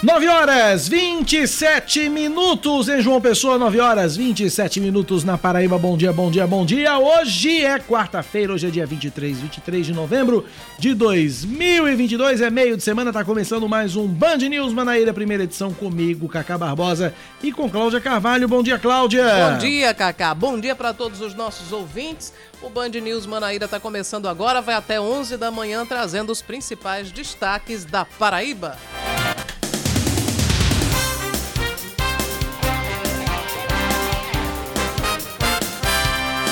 9 horas 27 minutos em João Pessoa, 9 horas 27 minutos na Paraíba. Bom dia, bom dia, bom dia. Hoje é quarta-feira, hoje é dia 23, 23 de novembro de 2022. É meio de semana, tá começando mais um Band News Manaíra, primeira edição comigo, Cacá Barbosa e com Cláudia Carvalho. Bom dia, Cláudia. Bom dia, Cacá. Bom dia para todos os nossos ouvintes. O Band News Manaíra está começando agora, vai até 11 da manhã trazendo os principais destaques da Paraíba.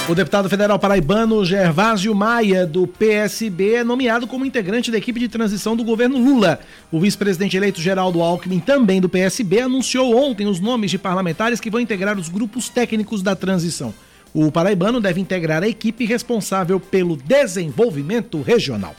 O deputado federal paraibano Gervásio Maia, do PSB, é nomeado como integrante da equipe de transição do governo Lula. O vice-presidente eleito Geraldo Alckmin, também do PSB, anunciou ontem os nomes de parlamentares que vão integrar os grupos técnicos da transição. O paraibano deve integrar a equipe responsável pelo desenvolvimento regional.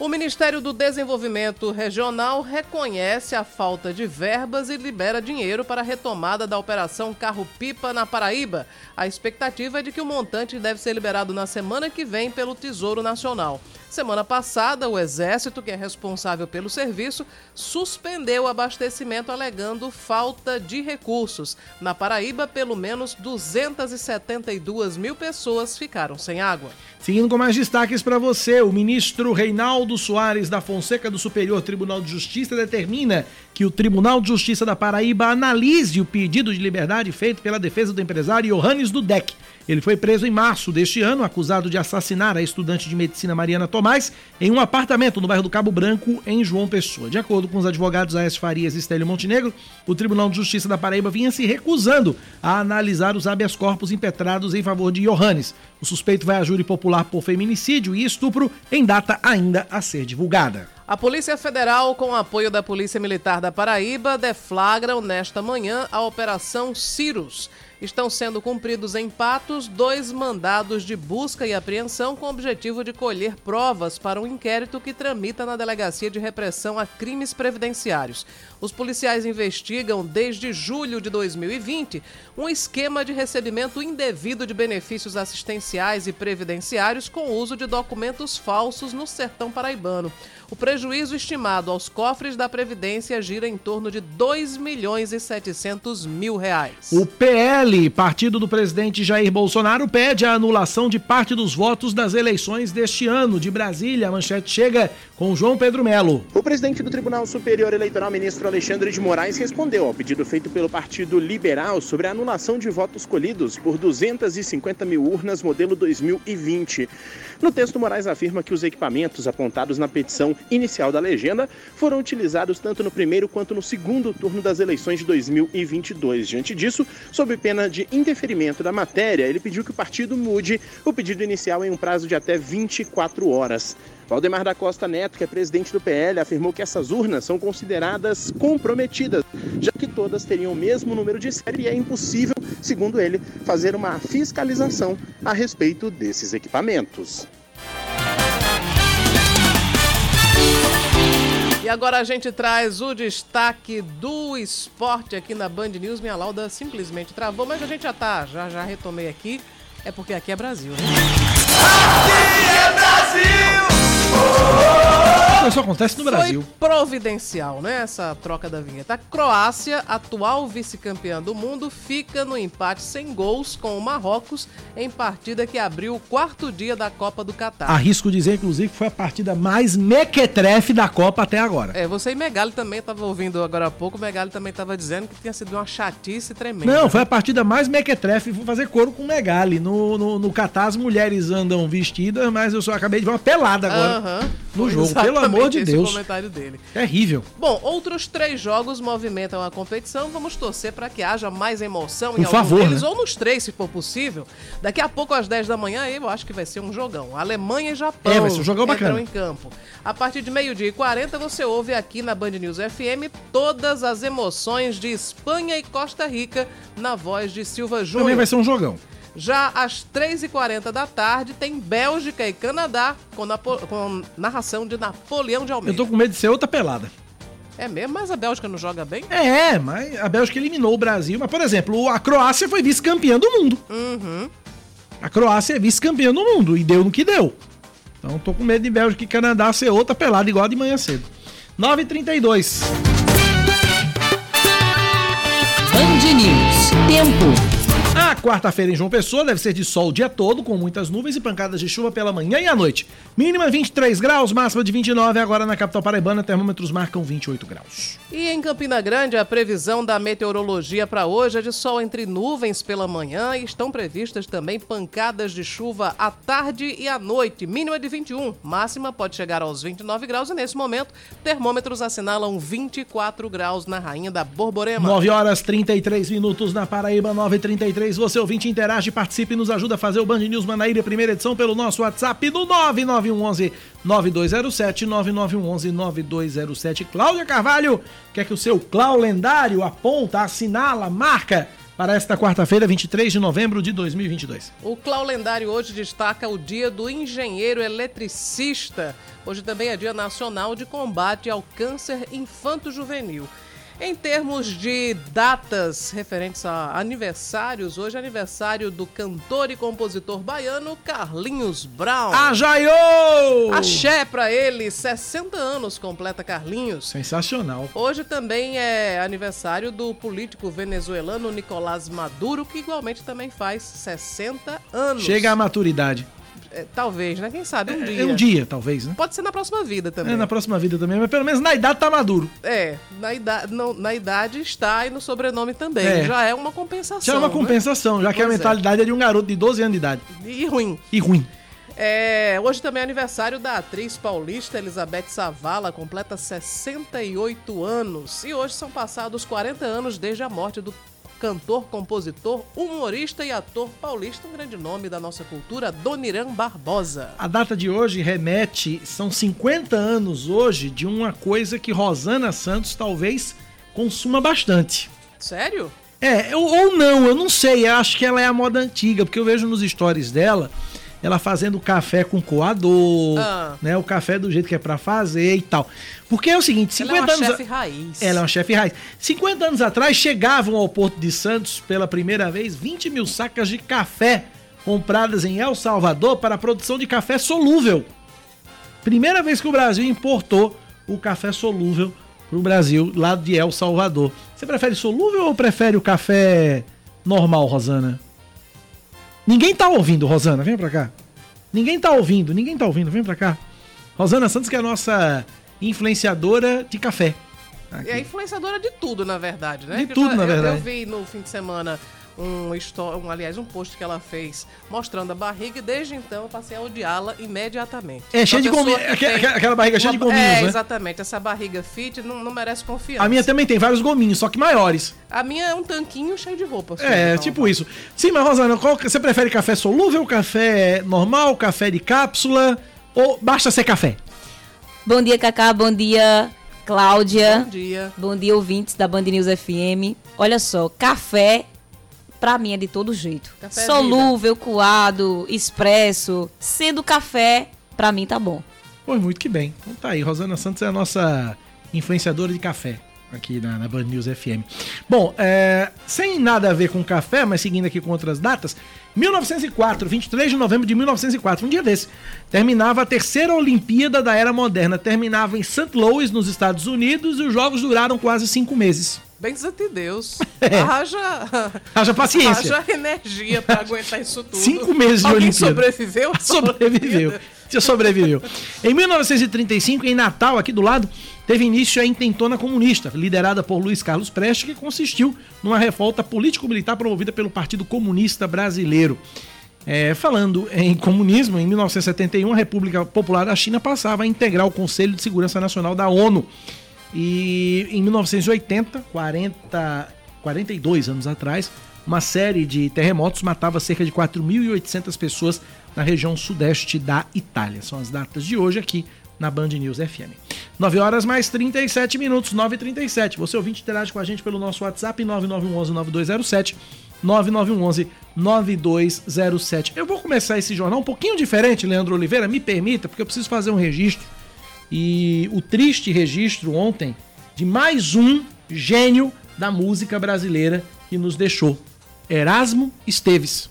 O Ministério do Desenvolvimento Regional reconhece a falta de verbas e libera dinheiro para a retomada da Operação Carro-Pipa na Paraíba. A expectativa é de que o montante deve ser liberado na semana que vem pelo Tesouro Nacional. Semana passada, o Exército, que é responsável pelo serviço, suspendeu o abastecimento alegando falta de recursos. Na Paraíba, pelo menos 272 mil pessoas ficaram sem água. Seguindo com mais destaques para você, o ministro Reinaldo Soares da Fonseca do Superior Tribunal de Justiça determina que o Tribunal de Justiça da Paraíba analise o pedido de liberdade feito pela defesa do empresário Johannes Dudek. Ele foi preso em março deste ano, acusado de assassinar a estudante de medicina Mariana Tomás em um apartamento no bairro do Cabo Branco, em João Pessoa. De acordo com os advogados Aécio Farias e Estélio Montenegro, o Tribunal de Justiça da Paraíba vinha se recusando a analisar os habeas corpus impetrados em favor de Johannes. O suspeito vai a júri popular por feminicídio e estupro em data ainda a ser divulgada. A Polícia Federal, com apoio da Polícia Militar da Paraíba, deflagram nesta manhã a Operação Cirus estão sendo cumpridos em Patos dois mandados de busca e apreensão com o objetivo de colher provas para um inquérito que tramita na Delegacia de Repressão a Crimes Previdenciários. Os policiais investigam desde julho de 2020 um esquema de recebimento indevido de benefícios assistenciais e previdenciários com uso de documentos falsos no sertão paraibano. O prejuízo estimado aos cofres da Previdência gira em torno de 2 milhões e 700 mil reais. O PL, partido do presidente Jair Bolsonaro, pede a anulação de parte dos votos das eleições deste ano. De Brasília, a manchete chega com João Pedro Melo. O presidente do Tribunal Superior Eleitoral, ministro Alexandre de Moraes, respondeu ao pedido feito pelo Partido Liberal sobre a anulação de votos colhidos por 250 mil urnas modelo 2020. No texto, Moraes afirma que os equipamentos apontados na petição inicial da legenda foram utilizados tanto no primeiro quanto no segundo turno das eleições de 2022. Diante disso, sob pena de interferimento da matéria, ele pediu que o partido mude o pedido inicial em um prazo de até 24 horas. Valdemar da Costa Neto, que é presidente do PL, afirmou que essas urnas são consideradas comprometidas, já que todas teriam o mesmo número de série e é impossível, segundo ele, fazer uma fiscalização a respeito desses equipamentos. E agora a gente traz o destaque do esporte aqui na Band News. Minha lauda simplesmente travou, mas a gente já tá, já, já retomei aqui. É porque aqui é Brasil, né? Aqui é Brasil! oh, oh, oh. Isso acontece no Brasil. Foi providencial, né? Essa troca da vinheta. A Croácia, atual vice-campeã do mundo, fica no empate sem gols com o Marrocos em partida que abriu o quarto dia da Copa do Catar. Arrisco dizer, inclusive, que foi a partida mais mequetrefe da Copa até agora. É, você e Megali também estava ouvindo agora há pouco. Megali também estava dizendo que tinha sido uma chatice tremenda. Não, foi a partida mais mequetrefe. Vou fazer coro com o Megali. No, no, no Catar, as mulheres andam vestidas, mas eu só acabei de ver uma pelada agora. Uhum. No jogo, pelo amor de Deus. comentário dele. Terrível. Bom, outros três jogos movimentam a competição. Vamos torcer para que haja mais emoção Por em favor, deles, né? ou nos três, se for possível. Daqui a pouco, às 10 da manhã, eu acho que vai ser um jogão. Alemanha e Japão. É, vai ser um jogão bacana. em campo. A partir de meio-dia e 40, você ouve aqui na Band News FM todas as emoções de Espanha e Costa Rica na voz de Silva Júnior. Também vai ser um jogão. Já às 3h40 da tarde tem Bélgica e Canadá com, com narração de Napoleão de Almeida. Eu tô com medo de ser outra pelada. É mesmo? Mas a Bélgica não joga bem? É, mas a Bélgica eliminou o Brasil. Mas, por exemplo, a Croácia foi vice-campeã do mundo. Uhum. A Croácia é vice-campeã do mundo e deu no que deu. Então tô com medo de Bélgica e Canadá ser outra pelada igual a de manhã cedo. 9h32. News. Tempo. A quarta-feira em João Pessoa deve ser de sol o dia todo, com muitas nuvens e pancadas de chuva pela manhã e à noite. Mínima 23 graus, máxima de 29. Agora na capital paraibana, termômetros marcam 28 graus. E em Campina Grande, a previsão da meteorologia para hoje é de sol entre nuvens pela manhã e estão previstas também pancadas de chuva à tarde e à noite. Mínima de 21, máxima pode chegar aos 29 graus e nesse momento, termômetros assinalam 24 graus na Rainha da Borborema. 9 horas 33 minutos na Paraíba, 9h33. Você ouvinte interage, participe e nos ajuda a fazer o Band News Manaíra, primeira edição, pelo nosso WhatsApp no 99111 9207 9911 9207. Cláudia Carvalho, quer que o seu Clau lendário aponta, assinala, marca para esta quarta-feira, 23 de novembro de 2022. O Clau Lendário hoje destaca o Dia do Engenheiro Eletricista. Hoje também é Dia Nacional de Combate ao Câncer Infanto-Juvenil. Em termos de datas referentes a aniversários, hoje é aniversário do cantor e compositor baiano Carlinhos Brown. A Jaiô! Axé pra ele, 60 anos completa Carlinhos. Sensacional. Hoje também é aniversário do político venezuelano Nicolás Maduro, que igualmente também faz 60 anos. Chega à maturidade. É, talvez, né? Quem sabe um É, dia. é um dia, talvez, né? Pode ser na próxima vida também. É, na próxima vida também, mas pelo menos na idade tá maduro. É, na idade, não, na idade está e no sobrenome também. É. Já é uma compensação. Já é uma né? compensação, já que a Pois é. mentalidade é de um garoto de 12 anos de idade. E ruim. E ruim. É, hoje também é aniversário da atriz paulista Elizabeth Savala, completa 68 anos. E hoje são passados 40 anos desde a morte do cantor, compositor, humorista e ator paulista, um grande nome da nossa cultura, Doniran Barbosa. A data de hoje remete, são 50 anos hoje de uma coisa que Rosana Santos talvez consuma bastante. Sério? É, ou, ou não, eu não sei, eu acho que ela é a moda antiga, porque eu vejo nos stories dela, ela fazendo café com coador, Ah. né, o café do jeito que é pra fazer e tal. Porque é o seguinte, 50 Ela é uma anos... chefe raiz. Ela é uma chefe raiz. 50 anos atrás chegavam ao Porto de Santos pela primeira vez 20 mil sacas de café compradas em El Salvador para a produção de café solúvel. Primeira vez que o Brasil importou o café solúvel para o Brasil, lá de El Salvador. Você prefere solúvel ou prefere o café normal, Rosana? Ninguém tá ouvindo, Rosana, vem pra cá. Ninguém tá ouvindo, ninguém tá ouvindo, vem pra cá. Rosana Santos, que é a nossa influenciadora de café. Aqui. É influenciadora de tudo, na verdade, né? De Que eu tudo, na verdade. Eu vi no fim de semana um, um aliás, um post que ela fez mostrando a barriga e desde então eu passei a odiá-la imediatamente. É, cheia de Uma gominhos. Aquela, aquela barriga cheia de uma- gominhos, É, né? exatamente. Essa barriga fit não, não merece confiança. A minha também tem vários gominhos, só que maiores. A minha é um tanquinho cheio de roupa. assim, É, então, tipo isso. Sim, mas Rosana, qual você prefere café solúvel, café normal, café de cápsula ou basta ser café? Bom dia, Cacá. Bom dia, Cláudia. Bom dia. Bom dia, ouvintes da Band News FM. Olha só, café pra mim é de todo jeito. Café é Solúvel, coado, expresso. Sendo café, pra mim tá bom. Pois muito que bem. Então tá aí, Rosana Santos é a nossa influenciadora de café aqui na, na Band News FM. Bom, é, sem nada a ver com café, mas seguindo aqui com outras datas, 1904, 23 de novembro de 1904, um dia desse, terminava a terceira Olimpíada da Era Moderna. Terminava em St. Louis, nos Estados Unidos, e os jogos duraram quase cinco meses. Benzão de Deus. É. Haja, Haja paciência. haja energia pra aguentar isso tudo. Cinco meses de Alguém Olimpíada. sobreviveu? Sobreviveu. Você sobreviveu. Em 1935, em Natal, aqui do lado, teve início a intentona comunista, liderada por Luiz Carlos Prestes, que consistiu numa revolta político-militar promovida pelo Partido Comunista Brasileiro. É, falando em comunismo, em 1971, a República Popular da China passava a integrar o Conselho de Segurança Nacional da ONU. E em 1980, 40, 42 anos atrás, uma série de terremotos matava cerca de 4.800 pessoas na região sudeste da Itália. São as datas de hoje aqui na Band News FM. 9 horas mais 37 minutos, 9h37. Você ouvinte interage com a gente pelo nosso WhatsApp 9911-9207. 9911-9207. Eu vou começar esse jornal um pouquinho diferente, Leandro Oliveira, me permita, porque eu preciso fazer um registro. E o triste registro ontem de mais um gênio da música brasileira que nos deixou. Erasmo Esteves.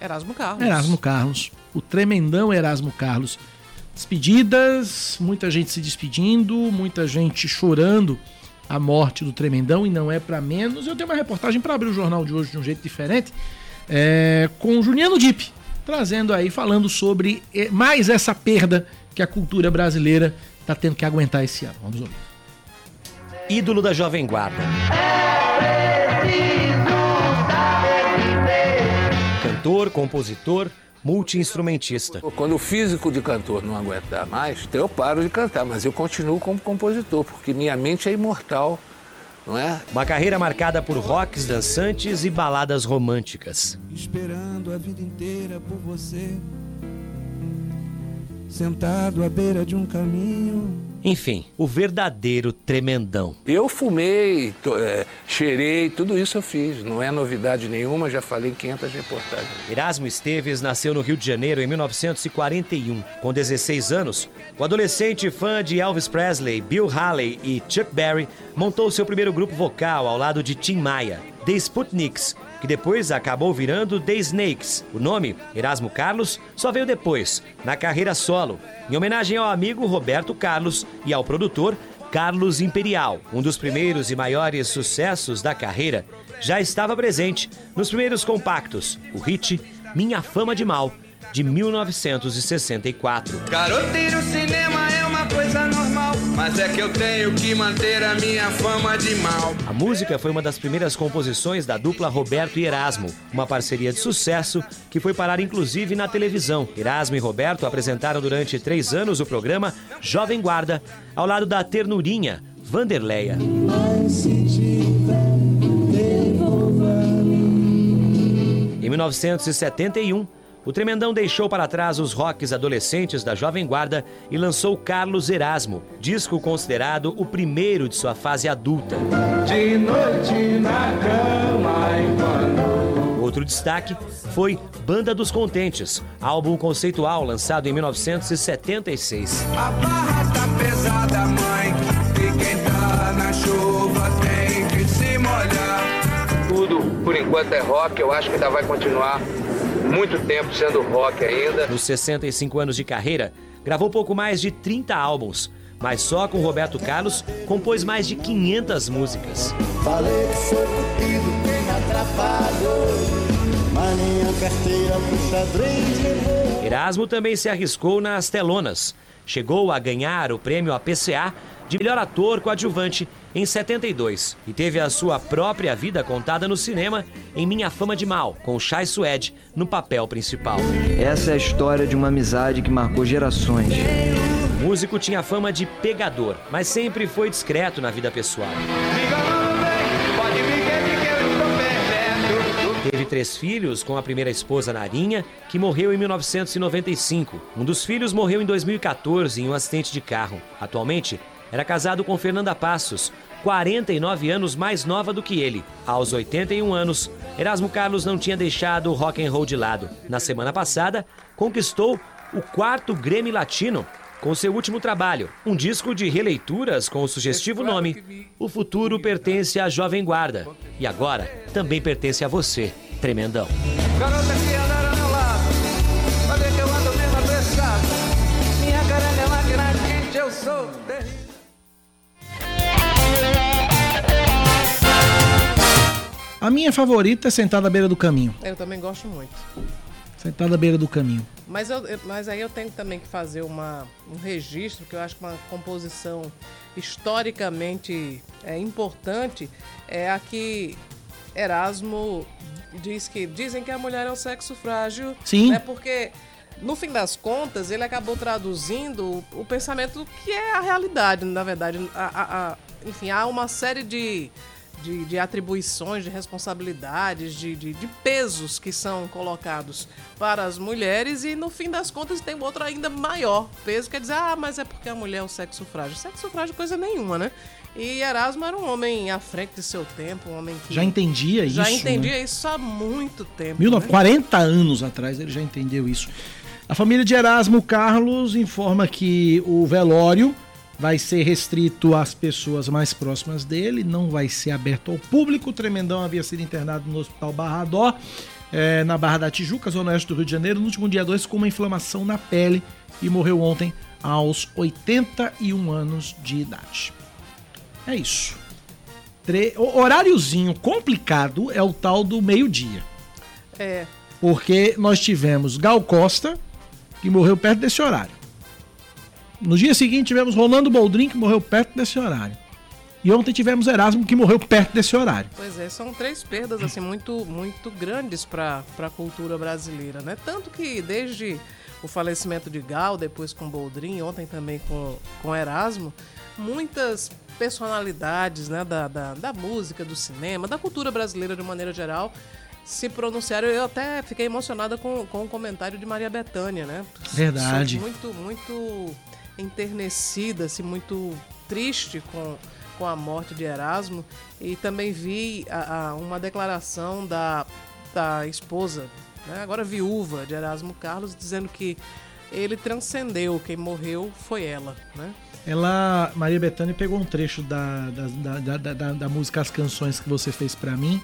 Erasmo Carlos. Erasmo Carlos. O tremendão Erasmo Carlos. Despedidas, muita gente se despedindo, muita gente chorando a morte do Tremendão e não é para menos. Eu tenho uma reportagem para abrir o jornal de hoje de um jeito diferente é, com o Juliano Dip, trazendo aí, falando sobre eh, mais essa perda que a cultura brasileira está tendo que aguentar esse ano. Vamos ouvir. Ídolo da Jovem Guarda. Cantor, compositor, multiinstrumentista. Quando o físico de cantor não aguentar mais, eu paro de cantar, mas eu continuo como compositor, porque minha mente é imortal, não é? Uma carreira marcada por rocks dançantes e baladas românticas. Esperando a vida inteira por você, sentado à beira de um caminho. Enfim, o verdadeiro tremendão. Eu fumei, é, cheirei, tudo isso eu fiz. Não é novidade nenhuma, já falei em 500 reportagens. Erasmo Esteves nasceu no Rio de Janeiro em 1941. Com 16 anos, o adolescente fã de Elvis Presley, Bill Haley e Chuck Berry montou seu primeiro grupo vocal ao lado de Tim Maia, The Sputniks, que depois acabou virando The Snakes. O nome, Erasmo Carlos, só veio depois, na carreira solo, em homenagem ao amigo Roberto Carlos e ao produtor Carlos Imperial. Um dos primeiros e maiores sucessos da carreira já estava presente nos primeiros compactos, o hit Minha Fama de Mal, de 1964. Garoteiro, cinema é uma coisa normal, mas é que eu tenho que manter a minha fama de mal. A música foi uma das primeiras composições da dupla Roberto e Erasmo, uma parceria de sucesso que foi parar inclusive na televisão. Erasmo e Roberto apresentaram durante três anos o programa Jovem Guarda, ao lado da ternurinha Vanderleia. Em 1971, o Tremendão deixou para trás os rocks adolescentes da Jovem Guarda e lançou Carlos Erasmo, disco considerado o primeiro de sua fase adulta. De noite na cama enquanto Outro destaque foi Banda dos Contentes, álbum conceitual lançado em 1976. a barra tá pesada, mãe. E quem tá na chuva tem que se molhar. Tudo, por enquanto, é rock. Eu acho que ainda vai continuar muito tempo sendo rock ainda. Nos 65 anos de carreira, gravou pouco mais de 30 álbuns, mas só com Roberto Carlos compôs mais de 500 músicas. Falei que foi cupido quem atrapalhou Erasmo também se arriscou nas telonas. Chegou a ganhar o prêmio APCA de melhor ator coadjuvante em 72 e teve a sua própria vida contada no cinema em Minha Fama de Mal, com Chai Suede no papel principal. Essa é a história de uma amizade que marcou gerações. O músico tinha fama de pegador, mas sempre foi discreto na vida pessoal. Teve três filhos com a primeira esposa Narinha, que morreu em 1995. Um dos filhos morreu em 2014 em um acidente de carro. Atualmente, era casado com Fernanda Passos, 49 anos mais nova do que ele. Aos 81 anos, Erasmo Carlos não tinha deixado o rock and roll de lado. Na semana passada, conquistou o quarto Grammy Latino com seu último trabalho, um disco de releituras com o sugestivo nome O Futuro Pertence à Jovem Guarda. E agora também pertence a você, tremendão. Garota A minha favorita é Sentada à Beira do Caminho. Eu também gosto muito. Sentada à Beira do Caminho. Mas, eu, mas aí eu tenho também que fazer uma, um registro, que eu acho que uma composição historicamente é, importante é a que Erasmo diz que dizem que a mulher é um sexo frágil. Sim. Né, porque, no fim das contas, ele acabou traduzindo o, o pensamento que é a realidade, na verdade. A- a- a- enfim, há uma série de, de, de atribuições, de responsabilidades, de, de, de pesos que são colocados para as mulheres e, no fim das contas, tem outro ainda maior peso, quer dizer, ah, mas é porque a mulher é o sexo frágil. Sexo frágil é coisa nenhuma, né? E Erasmo era um homem à frente de seu tempo, um homem que Já entendia isso. já né? entendia isso há muito tempo. 19 né? 40 anos atrás ele já entendeu isso. A família de Erasmo Carlos informa que o velório vai ser restrito às pessoas mais próximas dele, não vai ser aberto ao público. O Tremendão havia sido internado no Hospital Barra Dó, eh, na Barra da Tijuca, zona oeste do Rio de Janeiro, no último dia 2 com uma inflamação na pele e morreu ontem aos 81 anos de idade. É isso. tre... o horáriozinho complicado é o tal do meio-dia. É. Porque nós tivemos Gal Costa, que morreu perto desse horário. No dia seguinte tivemos Rolando Boldrin, que morreu perto desse horário. E ontem tivemos Erasmo, que morreu perto desse horário. Pois é, são três perdas assim muito muito grandes para a cultura brasileira, né? Tanto que desde o falecimento de Gal, depois com Boldrin, ontem também com, com Erasmo, muitas personalidades né, da, da, da música, do cinema, da cultura brasileira de maneira geral, se pronunciaram. Eu até fiquei emocionada com, com o comentário de Maria Bethânia, né? Verdade. Muito, muito enternecida, assim, muito triste com, com a morte de Erasmo. E também vi a, a, uma declaração da, da esposa, né, agora viúva de Erasmo Carlos, dizendo que ele transcendeu, quem morreu foi ela, né? Ela, Maria Bethânia, pegou um trecho da, da, da, da, da, música As Canções que você fez para mim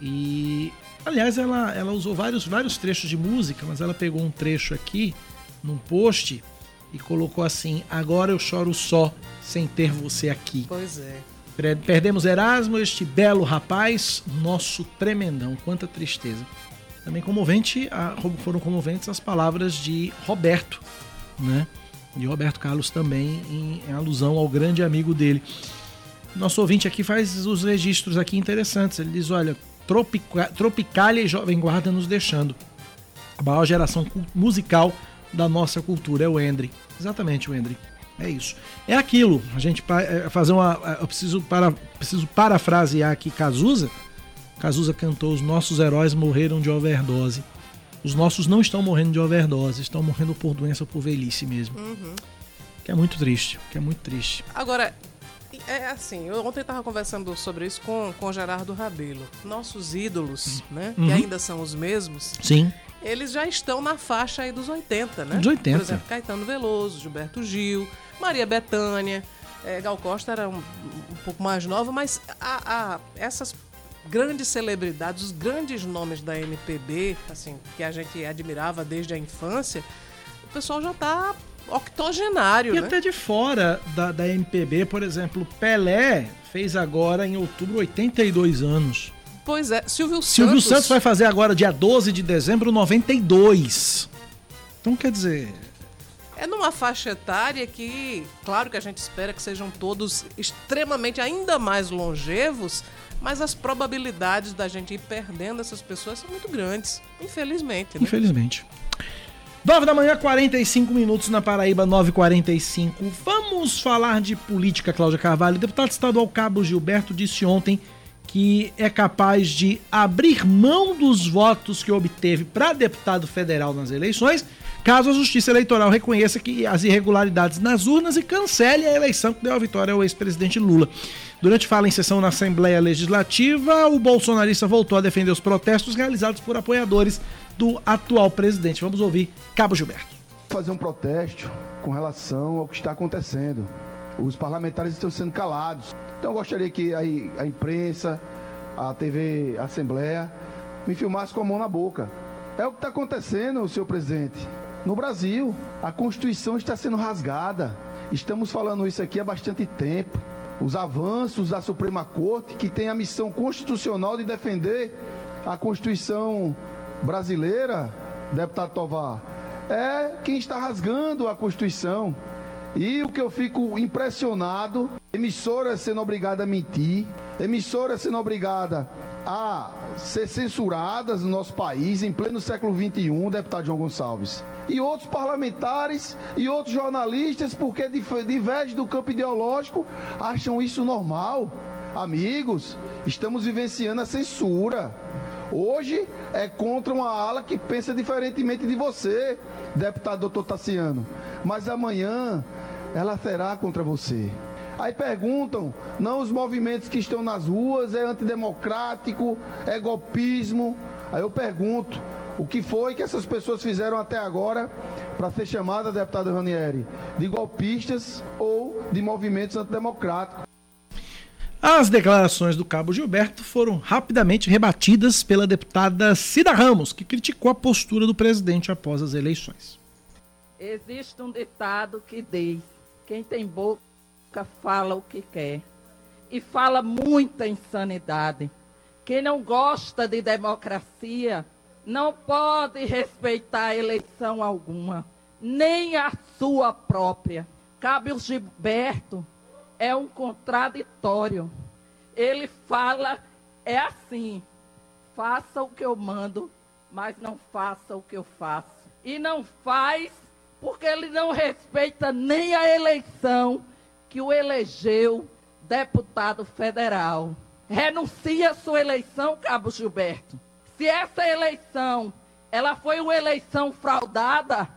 e, aliás, ela, ela usou vários, vários trechos de música, mas ela pegou um trecho aqui, num post, e colocou assim: Agora eu choro só, sem ter você aqui. Pois é. Perdemos Erasmo, este belo rapaz, nosso tremendão. Quanta tristeza. Também comovente, foram comoventes as palavras de Roberto, né? De Roberto Carlos também, em, em alusão ao grande amigo dele. Nosso ouvinte aqui faz os registros aqui interessantes. Ele diz: olha, Tropica, Tropicália e Jovem Guarda nos deixando. A maior geração musical da nossa cultura é o Endre. Exatamente, o Endre. É isso. É aquilo. A gente é, fazer uma. Eu preciso, para, preciso parafrasear aqui Cazuza. Cazuza cantou: Os nossos heróis morreram de overdose. Os nossos não estão morrendo de overdose, estão morrendo por doença ou por velhice mesmo. Uhum. Que é muito triste, que é muito triste. Agora, é assim, eu ontem estava conversando sobre isso com, com Gerardo Rabelo. Nossos ídolos, né? Uhum. Que ainda são os mesmos. Sim. Eles já estão na faixa aí dos 80, né? Dos 80. Por exemplo, Caetano Veloso, Gilberto Gil, Maria Bethânia. É, Gal Costa era um, um pouco mais nova, mas a, a, essas grandes celebridades, os grandes nomes da MPB, assim, que a gente admirava desde a infância, o pessoal já está octogenário, e né? até de fora da, da MPB, por exemplo, Pelé fez agora em outubro 82 anos. Pois é, Silvio, Silvio Santos. Santos vai fazer agora, dia 12 de dezembro, 92. Então, quer dizer. É numa faixa etária que, claro que a gente espera que sejam todos extremamente ainda mais longevos, mas as probabilidades da gente ir perdendo essas pessoas são muito grandes, infelizmente. Né? Infelizmente. 9 da manhã, 45 minutos na Paraíba, 9h45. Vamos falar de política, Cláudia Carvalho. O deputado estadual Cabo Gilberto disse ontem que é capaz de abrir mão dos votos que obteve para deputado federal nas eleições, caso a Justiça Eleitoral reconheça que as irregularidades nas urnas e cancele a eleição que deu a vitória ao ex-presidente Lula. Durante fala em sessão na Assembleia Legislativa, o bolsonarista voltou a defender os protestos realizados por apoiadores do atual presidente. Vamos ouvir Cabo Gilberto. Fazer um protesto com relação ao que está acontecendo. Os parlamentares estão sendo calados. Então eu gostaria que a, a imprensa, a TV a Assembleia, me filmasse com a mão na boca. É o que está acontecendo, senhor presidente. No Brasil, a Constituição está sendo rasgada. Estamos falando isso aqui há bastante tempo. Os avanços da Suprema Corte, que tem a missão constitucional de defender a Constituição brasileira, deputado Tovar, é quem está rasgando a Constituição. E o que eu fico impressionado, emissora sendo obrigada a mentir, emissora sendo obrigada a ser censuradas no nosso país em pleno século XXI, deputado João Gonçalves. E outros parlamentares e outros jornalistas, porque divergem do campo ideológico, acham isso normal. Amigos, estamos vivenciando a censura. Hoje é contra uma ala que pensa diferentemente de você, deputado doutor Tassiano. Mas amanhã ela será contra você. Aí perguntam, não os movimentos que estão nas ruas é antidemocrático, é golpismo. Aí eu pergunto, o que foi que essas pessoas fizeram até agora para ser chamada, deputada Ranieri, de golpistas ou de movimentos antidemocráticos? As declarações do cabo Gilberto foram rapidamente rebatidas pela deputada Cida Ramos, que criticou a postura do presidente após as eleições. Existe um ditado que diz: quem tem boca fala o que quer. e fala muita insanidade. Quem não gosta de democracia não pode respeitar eleição alguma, nem a sua própria. Cabe o Gilberto é um contraditório. Ele fala, é assim: faça o que eu mando, mas não faça o que eu faço. E não faz porque ele não respeita nem a eleição que o elegeu deputado federal. Renuncia sua eleição, Cabo Gilberto. Se essa eleição ela foi uma eleição fraudada,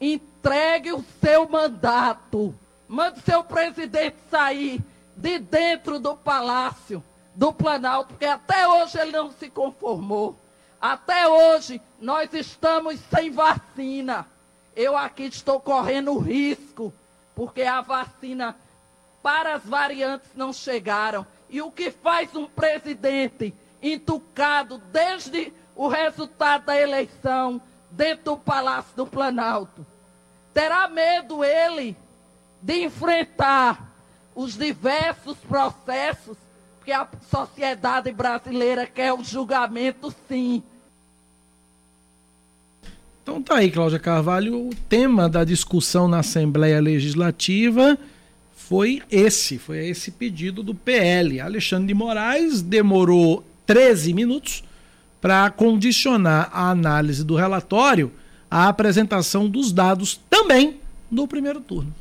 entregue o seu mandato. Mande seu presidente sair de dentro do palácio do Planalto, porque até hoje ele não se conformou. Até hoje nós estamos sem vacina. Eu aqui estou correndo risco, porque a vacina para as variantes não chegaram. E o que faz um presidente entucado desde o resultado da eleição dentro do Palácio do Planalto? Terá medo ele de enfrentar os diversos processos que a sociedade brasileira quer o julgamento, sim. Então tá aí, Cláudia Carvalho, o tema da discussão na Assembleia Legislativa foi esse, foi esse pedido do PL. Alexandre de Moraes demorou 13 minutos para condicionar a análise do relatório à apresentação dos dados também do primeiro turno.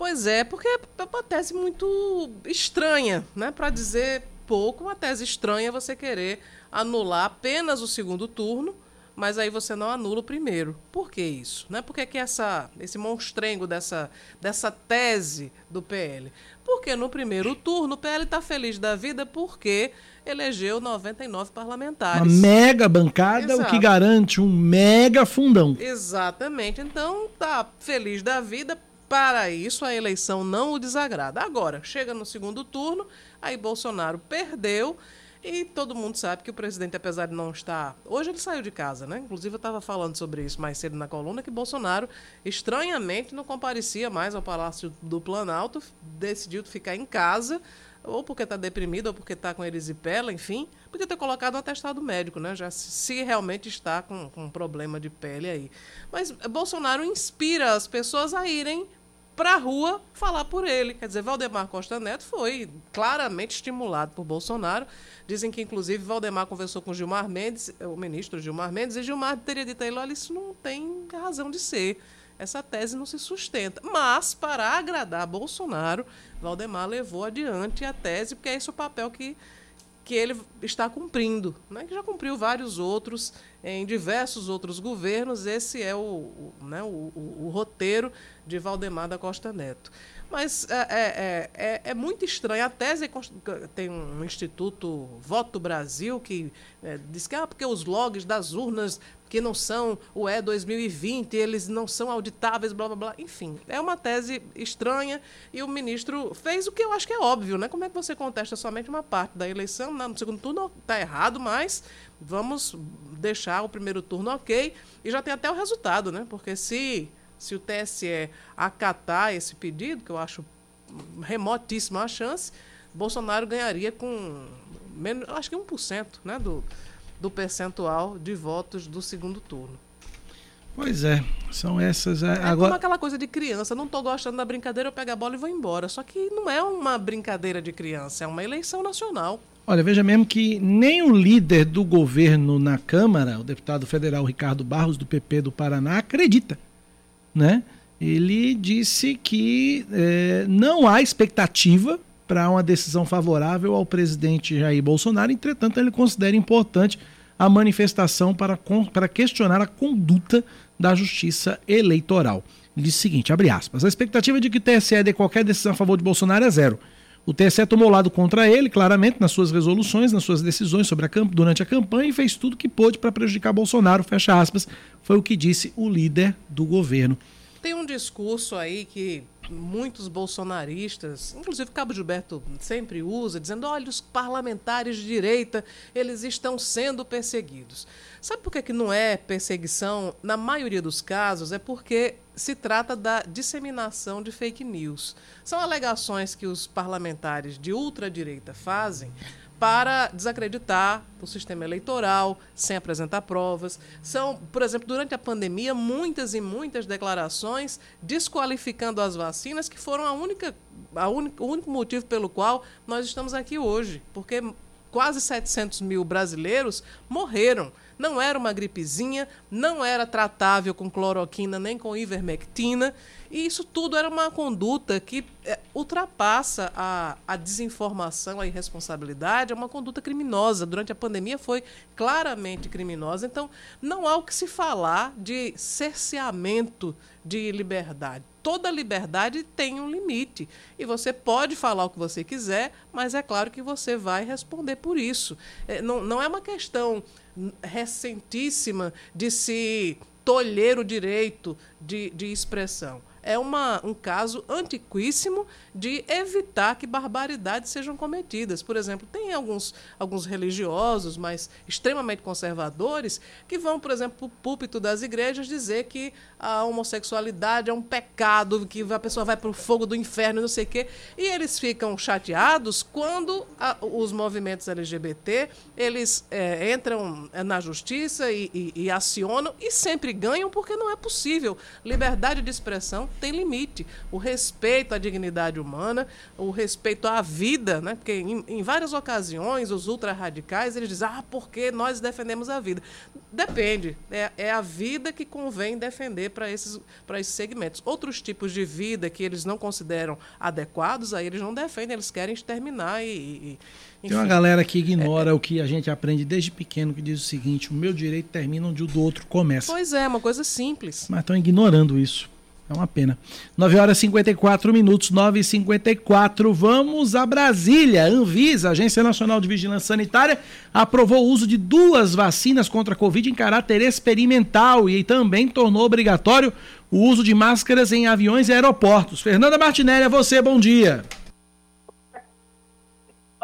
Pois é, porque é uma tese muito estranha, né? Para dizer pouco, uma tese estranha você querer anular apenas o segundo turno, mas aí você não anula o primeiro. Por que isso? Né? Por que, que essa, esse monstrengo dessa, dessa tese do PL? Porque no primeiro turno o PL está feliz da vida porque elegeu 99 parlamentares. Uma mega bancada, Exato. o que garante um mega fundão. Exatamente. Então, tá feliz da vida para isso, a eleição não o desagrada. Agora, chega no segundo turno, aí Bolsonaro perdeu e todo mundo sabe que o presidente, apesar de não estar. Hoje ele saiu de casa, né? Inclusive, eu estava falando sobre isso mais cedo na coluna, que Bolsonaro, estranhamente, não comparecia mais ao Palácio do Planalto, decidiu ficar em casa, ou porque está deprimido, ou porque está com erisipela, enfim. Podia ter colocado um atestado médico, né? Já se realmente está com, com um problema de pele aí. Mas Bolsonaro inspira as pessoas a irem para a rua falar por ele. Quer dizer, Valdemar Costa Neto foi claramente estimulado por Bolsonaro. Dizem que, inclusive, Valdemar conversou com Gilmar Mendes, o ministro Gilmar Mendes, e Gilmar teria dito a ele: olha, isso não tem razão de ser. Essa tese não se sustenta. Mas, para agradar Bolsonaro, Valdemar levou adiante a tese, porque é esse o papel que que ele está cumprindo, né? que já cumpriu vários outros em diversos outros governos. Esse é o, o, né, o, o, o roteiro de Valdemar da Costa Neto. Mas é, é, é, é, muito estranho. A tese tem um instituto Voto Brasil que é, diz que ah, porque os logs das urnas que não são o E 2020, eles não são auditáveis, blá blá blá. Enfim, é uma tese estranha e o ministro fez o que eu acho que é óbvio, né? Como é que você contesta somente uma parte da eleição? No segundo turno está errado, mas vamos deixar o primeiro turno ok. E já tem até o resultado, né? Porque se se o TSE acatar esse pedido, que eu acho remotíssima a chance, Bolsonaro ganharia com menos, acho que 1% né, do, do percentual de votos do segundo turno. Pois é, são essas. É, é agora... como aquela coisa de criança, não estou gostando da brincadeira, eu pego a bola e vou embora. Só que não é uma brincadeira de criança, é uma eleição nacional. Olha, veja mesmo que nem o líder do governo na Câmara, o deputado federal Ricardo Barros, do PP do Paraná, acredita né? Ele disse que é, não há expectativa para uma decisão favorável ao presidente Jair Bolsonaro, entretanto, ele considera importante a manifestação para, para questionar a conduta da justiça eleitoral. Ele disse o seguinte, abre aspas, a expectativa de que o TSE dê qualquer decisão a favor de Bolsonaro é zero. O TSE tomou lado contra ele, claramente, nas suas resoluções, nas suas decisões sobre a, durante a campanha e fez tudo o que pôde para prejudicar Bolsonaro, fecha aspas, foi o que disse o líder do governo. Tem um discurso aí que muitos bolsonaristas, inclusive Cabo Gilberto sempre usa, dizendo: olha, os parlamentares de direita, eles estão sendo perseguidos. Sabe por que, que não é perseguição? Na maioria dos casos, é porque se trata da disseminação de fake news. São alegações que os parlamentares de ultradireita fazem para desacreditar o sistema eleitoral, sem apresentar provas. São, por exemplo, durante a pandemia, muitas e muitas declarações desqualificando as vacinas, que foram a única, a única, o único motivo pelo qual nós estamos aqui hoje. Porque quase 700 mil brasileiros morreram. Não era uma gripezinha, não era tratável com cloroquina nem com ivermectina. E isso tudo era uma conduta que é, ultrapassa a, a desinformação, a irresponsabilidade, é uma conduta criminosa. Durante a pandemia foi claramente criminosa. Então, não há o que se falar de cerceamento de liberdade. Toda liberdade tem um limite. E você pode falar o que você quiser, mas é claro que você vai responder por isso. É, não, não é uma questão recentíssima de se tolher o direito de, de expressão é uma, um caso antiquíssimo de evitar que barbaridades sejam cometidas. Por exemplo, tem alguns, alguns religiosos, mas extremamente conservadores, que vão, por exemplo, para o púlpito das igrejas dizer que a homossexualidade é um pecado, que a pessoa vai para o fogo do inferno, não sei o quê. E eles ficam chateados quando a, os movimentos LGBT eles é, entram na justiça e, e, e acionam e sempre ganham porque não é possível. Liberdade de expressão tem limite. O respeito à dignidade humana, o respeito à vida, né? Porque em, em várias ocasiões os ultra-radicais eles dizem, ah, porque nós defendemos a vida. Depende. É, é a vida que convém defender para esses, esses segmentos. Outros tipos de vida que eles não consideram adequados, aí eles não defendem, eles querem exterminar e, e tem uma galera que ignora é, o que a gente aprende desde pequeno, que diz o seguinte: o meu direito termina onde o do outro começa. Pois é, uma coisa simples. Mas estão ignorando isso. É uma pena. 9 horas e 54 minutos, 9 e 54 Vamos a Brasília. Anvisa, Agência Nacional de Vigilância Sanitária, aprovou o uso de duas vacinas contra a Covid em caráter experimental e também tornou obrigatório o uso de máscaras em aviões e aeroportos. Fernanda Martinelli, a você, bom dia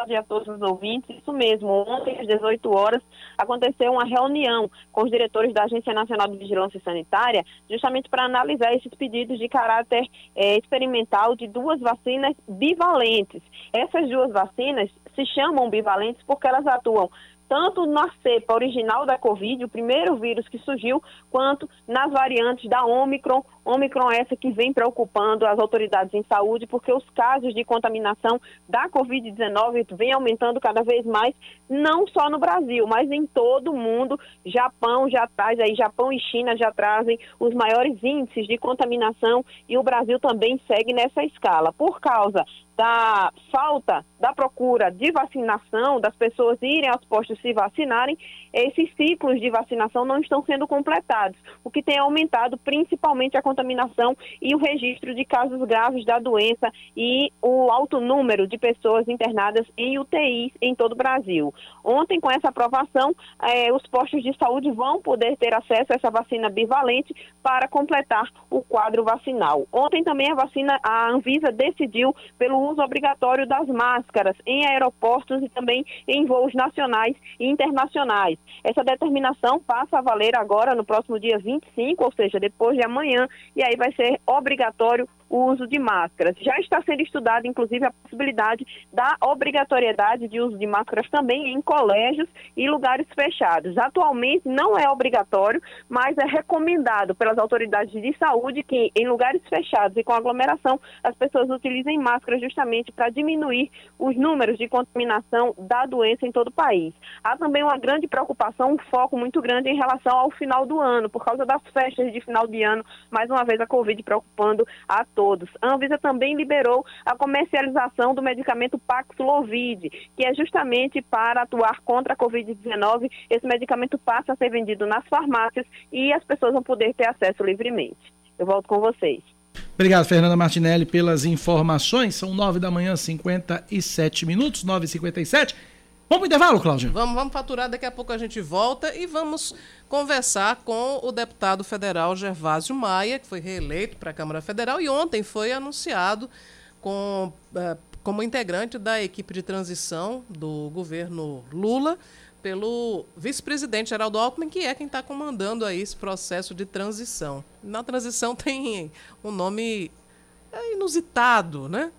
dia a todos os ouvintes. Isso mesmo, ontem às 18 horas aconteceu uma reunião com os diretores da Agência Nacional de Vigilância Sanitária, justamente para analisar esses pedidos de caráter é, experimental de duas vacinas bivalentes. Essas duas vacinas se chamam bivalentes porque elas atuam tanto na cepa original da Covid, o primeiro vírus que surgiu, quanto nas variantes da Omicron. Omicron é essa que vem preocupando as autoridades em saúde, porque os casos de contaminação da Covid-19 vem aumentando cada vez mais, não só no Brasil, mas em todo o mundo. Japão já traz aí, Japão e China já trazem os maiores índices de contaminação e o Brasil também segue nessa escala. Por causa da falta da procura de vacinação, das pessoas irem aos postos se vacinarem, esses ciclos de vacinação não estão sendo completados, o que tem aumentado principalmente a contaminação e o registro de casos graves da doença e o alto número de pessoas internadas em UTIs em todo o Brasil. Ontem, com essa aprovação, eh, os postos de saúde vão poder ter acesso a essa vacina bivalente para completar o quadro vacinal. Ontem também a vacina, a Anvisa decidiu pelo uso obrigatório das máscaras em aeroportos e também em voos nacionais e internacionais. Essa determinação passa a valer agora no próximo dia 25, ou seja, depois de amanhã, e aí vai ser obrigatório o uso de máscaras. Já está sendo estudada, inclusive, a possibilidade da obrigatoriedade de uso de máscaras também em colégios e lugares fechados. Atualmente não é obrigatório, mas é recomendado pelas autoridades de saúde que em lugares fechados e com aglomeração as pessoas utilizem máscaras justamente para diminuir os números de contaminação da doença em todo o país. Há também uma grande preocupação, um foco muito grande em relação ao final do ano, por causa das festas de final de ano, mais uma vez a Covid preocupando a todos. A Anvisa também liberou a comercialização do medicamento Paxlovid, que é justamente para atuar contra a Covid-19. Esse medicamento passa a ser vendido nas farmácias e as pessoas vão poder ter acesso livremente. Eu volto com vocês. Obrigado, Fernanda Martinelli, pelas informações. São nove da manhã, 57 minutos, nove e 57 Vamos pro intervalo, Cláudia? Vamos, vamos faturar, daqui a pouco a gente volta e vamos conversar com o deputado federal Gervásio Maia, que foi reeleito para a Câmara Federal e ontem foi anunciado com, eh, como integrante da equipe de transição do governo Lula pelo vice-presidente Geraldo Alckmin, que é quem está comandando aí esse processo de transição. Na transição tem um nome é, inusitado, né?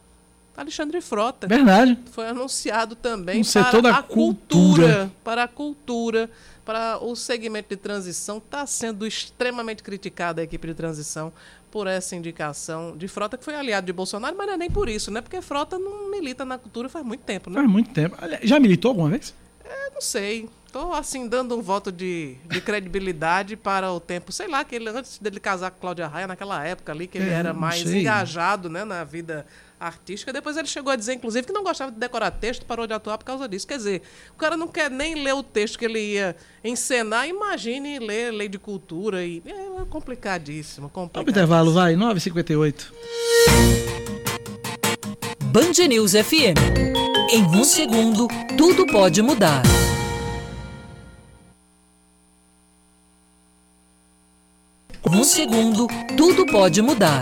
Alexandre Frota. Verdade. Foi anunciado também para setor da a cultura. para a cultura, para o segmento de transição. Está sendo extremamente criticada a equipe de transição por essa indicação de Frota, que foi aliado de Bolsonaro, mas não é nem por isso, né? Porque Frota não milita na cultura faz muito tempo, né? Faz muito tempo. Já militou alguma vez? Eu não sei. Estou, assim, dando um voto de, de credibilidade para o tempo. Sei lá, que ele, antes dele casar com Cláudia Raia, naquela época ali, que ele É, era mais sei. engajado né, na vida artística. Depois ele chegou a dizer, inclusive, que não gostava de decorar texto, parou de atuar por causa disso. Quer dizer, o cara não quer nem ler o texto que ele ia encenar, imagine ler lei de cultura. E, é complicadíssimo, Vamos pro complicadíssimo. intervalo, vai. 9h58. Band News FM. Em um segundo, tudo pode mudar. Um segundo, tudo pode mudar.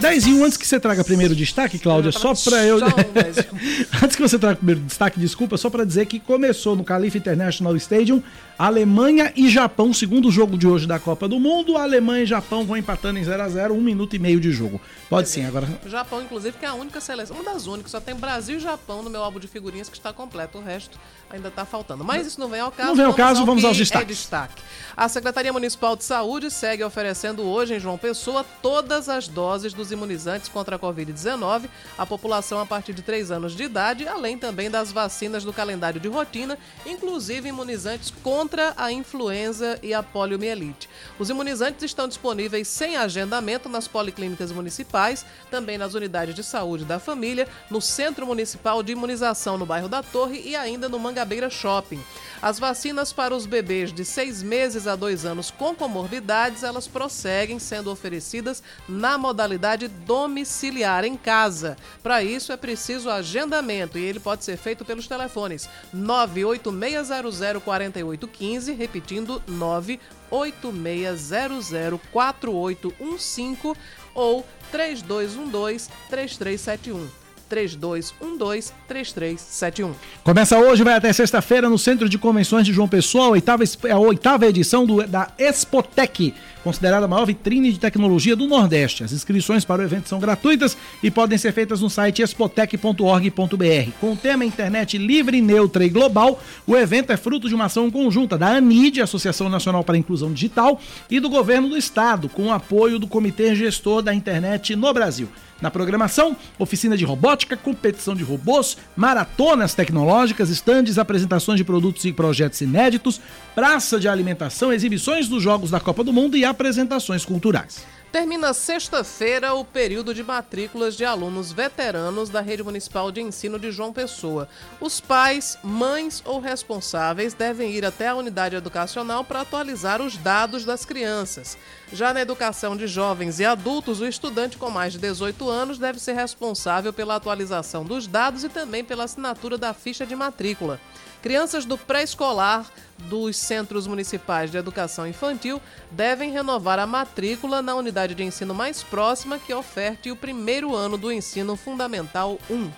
10 e 1, antes que você traga primeiro destaque, Cláudia, só para eu. Antes que você traga primeiro destaque, desculpa, só para dizer que começou no Califa International Stadium Alemanha e Japão, segundo jogo de hoje da Copa do Mundo. Alemanha e Japão vão empatando em 0 a 0 um minuto e meio de jogo. Pode sim, agora. O Japão, inclusive, que é a única seleção, uma das únicas, só tem Brasil e Japão no meu álbum de figurinhas que está completo. O resto ainda está faltando. Mas isso não vem ao caso. Não vem ao caso, vamos que aos é destaques. destaque. A Secretaria Municipal de Saúde segue oferecendo hoje em João Pessoa todas as doses dos imunizantes contra a Covid-19 à população a partir de 3 anos de idade, além também das vacinas do calendário de rotina, inclusive imunizantes contra a influenza e a poliomielite. Os imunizantes estão disponíveis sem agendamento nas policlínicas municipais, também nas unidades de saúde da família, no Centro Municipal de Imunização no bairro da Torre e ainda no Mangabeira Shopping. As vacinas para os bebês de seis meses a dois anos com comorbidades, elas prosseguem sendo oferecidas na modalidade domiciliar em casa. Para isso é preciso agendamento e ele pode ser feito pelos telefones 986004815, repetindo 986004815 ou 3212-3371. 3212-3371. Começa hoje, vai até sexta-feira no Centro de Convenções de João Pessoa, a oitava, a oitava edição do- da Expotec, considerada a maior vitrine de tecnologia do Nordeste. As inscrições para o evento são gratuitas e podem ser feitas no site expotec.org.br. Com o tema Internet Livre, Neutra e Global, o evento é fruto de uma ação conjunta da ANID, Associação Nacional para a Inclusão Digital, e do Governo do Estado, com o apoio do Comitê Gestor da Internet no Brasil. Na programação, oficina de robótica, competição de robôs, maratonas tecnológicas, estandes, apresentações de produtos e projetos inéditos, praça de alimentação, exibições dos Jogos da Copa do Mundo e apresentações culturais. Termina sexta-feira o período de matrículas de alunos veteranos da Rede Municipal de Ensino de João Pessoa. Os pais, mães ou responsáveis devem ir até a unidade educacional para atualizar os dados das crianças. Já na educação de jovens e adultos, o estudante com mais de 18 anos deve ser responsável pela atualização dos dados e também pela assinatura da ficha de matrícula. Crianças do pré-escolar dos centros municipais de educação infantil devem renovar a matrícula na unidade de ensino mais próxima que oferte o primeiro ano do ensino fundamental 1.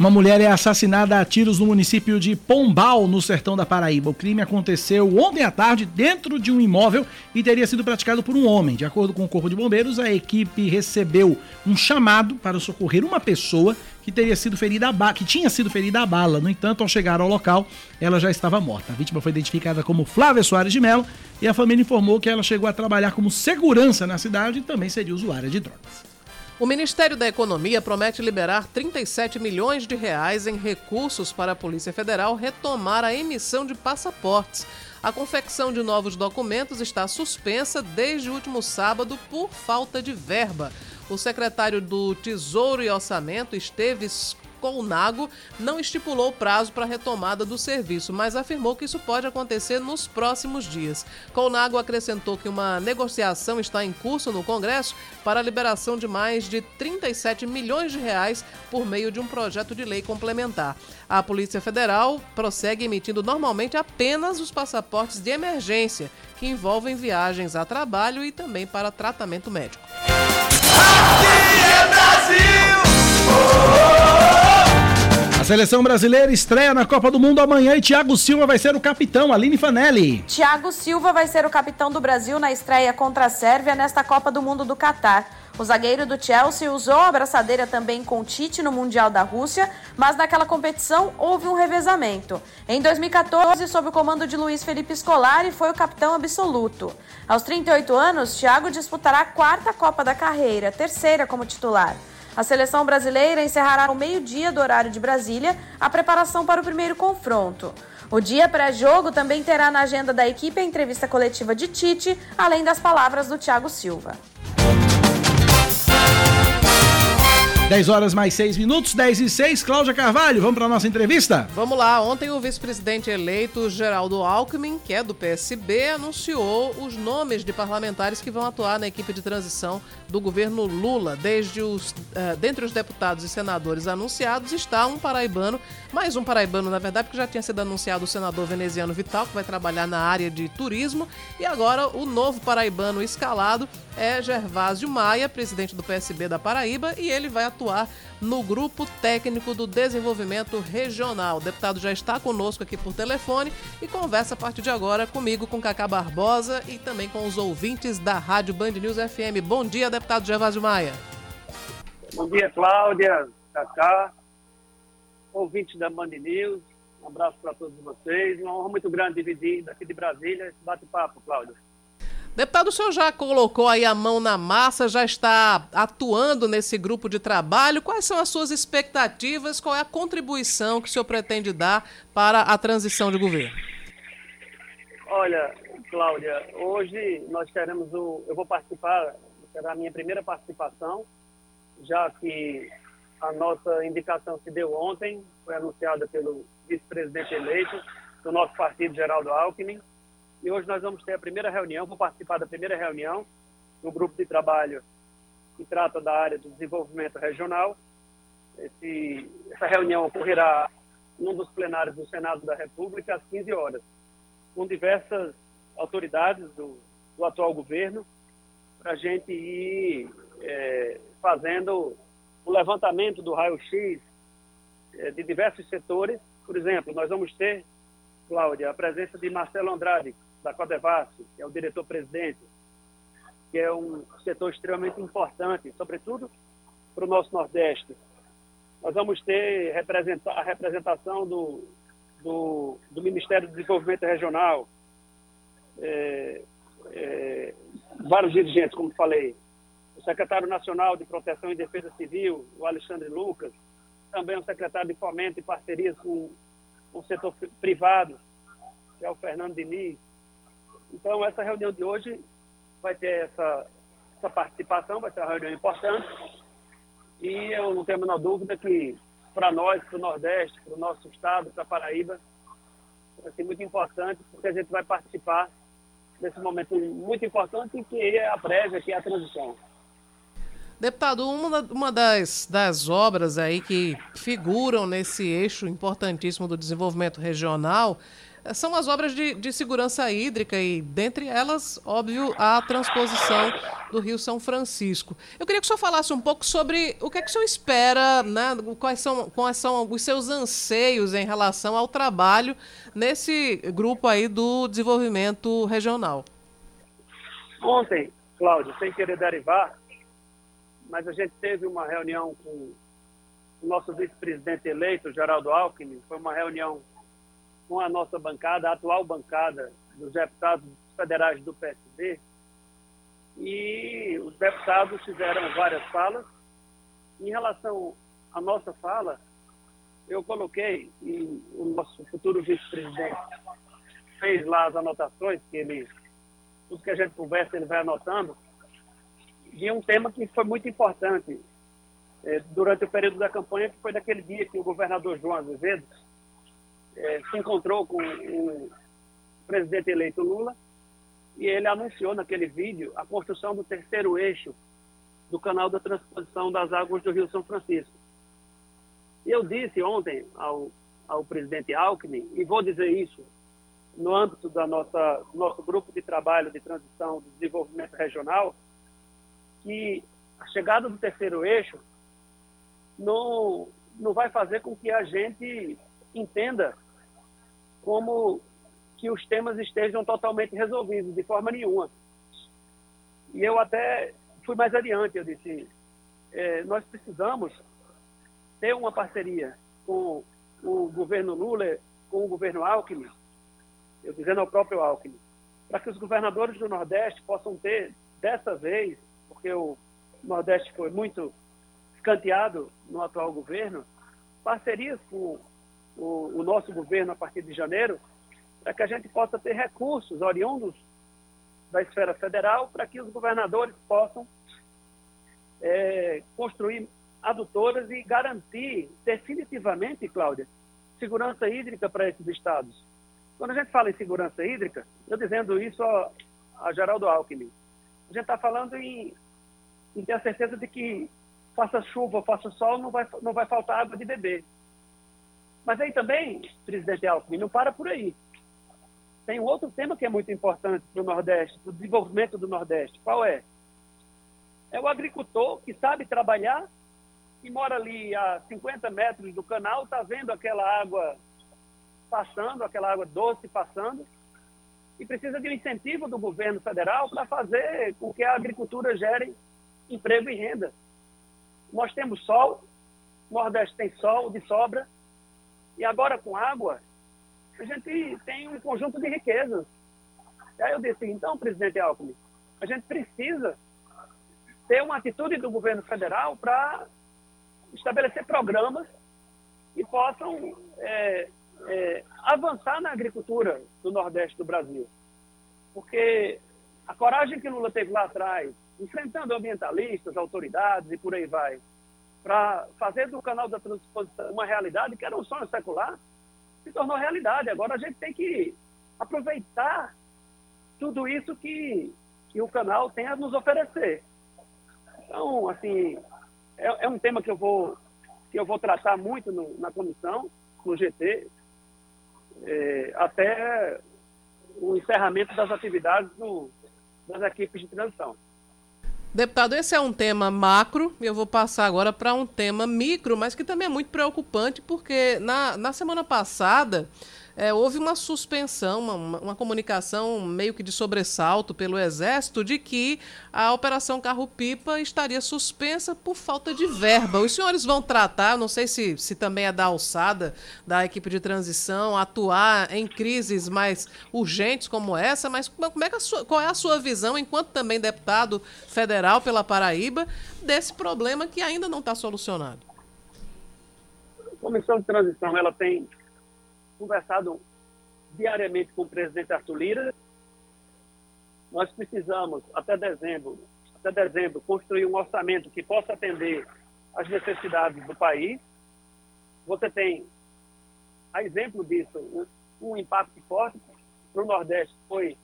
Uma mulher é assassinada a tiros no município de Pombal, no sertão da Paraíba. O crime aconteceu ontem à tarde dentro de um imóvel e teria sido praticado por um homem. De acordo com o Corpo de Bombeiros, a equipe recebeu um chamado para socorrer uma pessoa que teria sido ferida a que tinha sido ferida a bala. No entanto, ao chegar ao local, ela já estava morta. A vítima foi identificada como Flávia Soares de Mello e a família informou que ela chegou a trabalhar como segurança na cidade e também seria usuária de drogas. O Ministério da Economia promete liberar 37 milhões de reais em recursos para a Polícia Federal retomar a emissão de passaportes. A confecção de novos documentos está suspensa desde o último sábado por falta de verba. O secretário do Tesouro e Orçamento, Esteves Colnago não estipulou prazo para retomada do serviço, mas afirmou que isso pode acontecer nos próximos dias. Colnago acrescentou que uma negociação está em curso no Congresso para a liberação de mais de 37 milhões de reais por meio de um projeto de lei complementar. A Polícia Federal prossegue emitindo normalmente apenas os passaportes de emergência, que envolvem viagens a trabalho e também para tratamento médico. A seleção brasileira estreia na Copa do Mundo amanhã e Thiago Silva vai ser o capitão, Aline Fanelli. Thiago Silva vai ser o capitão do Brasil na estreia contra a Sérvia nesta Copa do Mundo do Catar. O zagueiro do Chelsea usou a abraçadeira também com Tite no Mundial da Rússia, mas naquela competição houve um revezamento. Em 2014, sob o comando de Luiz Felipe Scolari, foi o capitão absoluto. Aos 38 anos, Thiago disputará a quarta Copa da carreira, terceira como titular. A seleção brasileira encerrará ao meio-dia do horário de Brasília a preparação para o primeiro confronto. O dia pré-jogo também terá na agenda da equipe a entrevista coletiva de Tite, além das palavras do Thiago Silva. 10 horas mais 6 minutos, 10 e 6. Cláudia Carvalho, vamos para nossa entrevista? Vamos lá. Ontem o vice-presidente eleito Geraldo Alckmin, que é do PSB, anunciou os nomes de parlamentares que vão atuar na equipe de transição do governo Lula. Desde os, uh, dentre os deputados e senadores anunciados está um paraibano, mais um paraibano, na verdade, porque já tinha sido anunciado o senador veneziano Vital, que vai trabalhar na área de turismo, e agora o novo paraibano escalado é Gervásio Maia, presidente do PSB da Paraíba, e ele vai atuar no Grupo Técnico do Desenvolvimento Regional. O deputado já está conosco aqui por telefone e conversa a partir de agora comigo, com Cacá Barbosa e também com os ouvintes da Rádio Band News FM. Bom dia, deputado Gervásio Maia. Bom dia, Cláudia, Cacá, ouvintes da Band News. Um abraço para todos vocês. Uma honra muito grande dividir daqui de Brasília esse bate-papo, Cláudia. Deputado, o senhor já colocou aí a mão na massa, já está atuando nesse grupo de trabalho. Quais são as suas expectativas? Qual é a contribuição que o senhor pretende dar para a transição de governo? Olha, Cláudia, hoje nós teremos o. Eu vou participar, será a minha primeira participação, já que a nossa indicação se deu ontem, foi anunciada pelo vice-presidente eleito do nosso partido, Geraldo Alckmin e hoje nós vamos ter a primeira reunião, vou participar da primeira reunião no grupo de trabalho que trata da área do desenvolvimento regional. Esse, essa reunião ocorrerá num dos plenários do Senado da República às 15 horas, com diversas autoridades do, do atual governo, para a gente ir é, fazendo o levantamento do raio-x é, de diversos setores. Por exemplo, nós vamos ter, Cláudia, a presença de Marcelo Andrade, da Codevasf, que é o diretor-presidente, que é um setor extremamente importante, sobretudo para o nosso Nordeste. Nós vamos ter a representação do, do, do Ministério do Desenvolvimento Regional, é, é, vários dirigentes, como falei, o secretário nacional de Proteção e Defesa Civil, o Alexandre Lucas, também o secretário de Fomento e Parcerias com, o setor privado, que é o Fernando Diniz, então, essa reunião de hoje vai ter essa, essa participação, vai ser uma reunião importante. E eu não tenho a menor dúvida que, para nós, para o Nordeste, para o nosso estado, para a Paraíba, vai ser muito importante, porque a gente vai participar desse momento muito importante que é a prévia, que é a transição. Deputado, uma, uma das, das obras aí que figuram nesse eixo importantíssimo do desenvolvimento regional são as obras de, de segurança hídrica e, dentre elas, óbvio, a transposição do Rio São Francisco. Eu queria que o senhor falasse um pouco sobre o que é que o senhor espera, né, quais, são, quais são os seus anseios em relação ao trabalho nesse grupo aí do desenvolvimento regional. Ontem, Cláudio, sem querer derivar, mas a gente teve uma reunião com o nosso vice-presidente eleito, Geraldo Alckmin, foi uma reunião com a nossa bancada, a atual bancada dos deputados federais do PSD, e os deputados fizeram várias falas. Em relação à nossa fala, eu coloquei, e o nosso futuro vice-presidente fez lá as anotações, que ele, tudo que a gente conversa, ele vai anotando, de um tema que foi muito importante eh, durante o período da campanha, que foi daquele dia que o governador João Azevedo eh, se encontrou com o presidente eleito Lula e ele anunciou naquele vídeo a construção do terceiro eixo do canal da transposição das águas do Rio São Francisco. E eu disse ontem ao, ao presidente Alckmin, e vou dizer isso no âmbito da nossa nosso grupo de trabalho de transição do desenvolvimento regional, que a chegada do terceiro eixo não, não vai fazer com que a gente entenda como que os temas estejam totalmente resolvidos, de forma nenhuma. E eu até fui mais adiante, eu disse, é, nós precisamos ter uma parceria com o governo Lula, com o governo Alckmin, eu dizendo ao próprio Alckmin, para que os governadores do Nordeste possam ter, dessa vez, porque o Nordeste foi muito escanteado no atual governo, parcerias com o, o nosso governo a partir de janeiro, para que a gente possa ter recursos oriundos da esfera federal para que os governadores possam é, construir adutoras e garantir definitivamente, Cláudia, segurança hídrica para esses estados. Quando a gente fala em segurança hídrica, eu dizendo isso a, a Geraldo Alckmin, a gente está falando em, em ter a certeza de que faça chuva faça sol, não vai, não vai faltar água de beber. Mas aí também, presidente Alckmin, não para por aí. Tem um outro tema que é muito importante para o Nordeste, para o desenvolvimento do Nordeste. Qual é? É o agricultor que sabe trabalhar e mora ali a 50 metros do canal, está vendo aquela água passando, aquela água doce passando, e precisa de um incentivo do governo federal para fazer com que a agricultura gere emprego e renda. Nós temos sol, o Nordeste tem sol de sobra, e agora com água, a gente tem um conjunto de riquezas. E aí eu disse, então, presidente Alckmin, a gente precisa ter uma atitude do governo federal para estabelecer programas que possam é, é, avançar na agricultura do Nordeste do Brasil. Porque a coragem que Lula teve lá atrás, enfrentando ambientalistas, autoridades e por aí vai, para fazer do canal da transposição uma realidade que era um sonho secular, se tornou realidade. Agora a gente tem que aproveitar tudo isso que, que o canal tem a nos oferecer. Então, assim, é, é um tema que eu vou, que eu vou tratar muito no, na comissão, no GT, é, até o encerramento das atividades do, das equipes de transição. Deputado, esse é um tema macro e eu vou passar agora para um tema micro, mas que também é muito preocupante, porque na, na semana passada é, houve uma suspensão, uma, uma, comunicação meio que de sobressalto pelo Exército de que a Operação Carro-Pipa estaria suspensa por falta de verba. Os senhores vão tratar, não sei se, se também é da alçada da equipe de transição, atuar em crises mais urgentes como essa, mas como é que sua, qual é a sua visão, enquanto também deputado federal pela Paraíba, desse problema que ainda não está solucionado? A Comissão de Transição ela tem conversado diariamente com o presidente Arthur Lira. Nós precisamos, até dezembro, até dezembro, construir um orçamento que possa atender às necessidades do país. Você tem, a exemplo disso, um, impacto forte para o Nordeste foi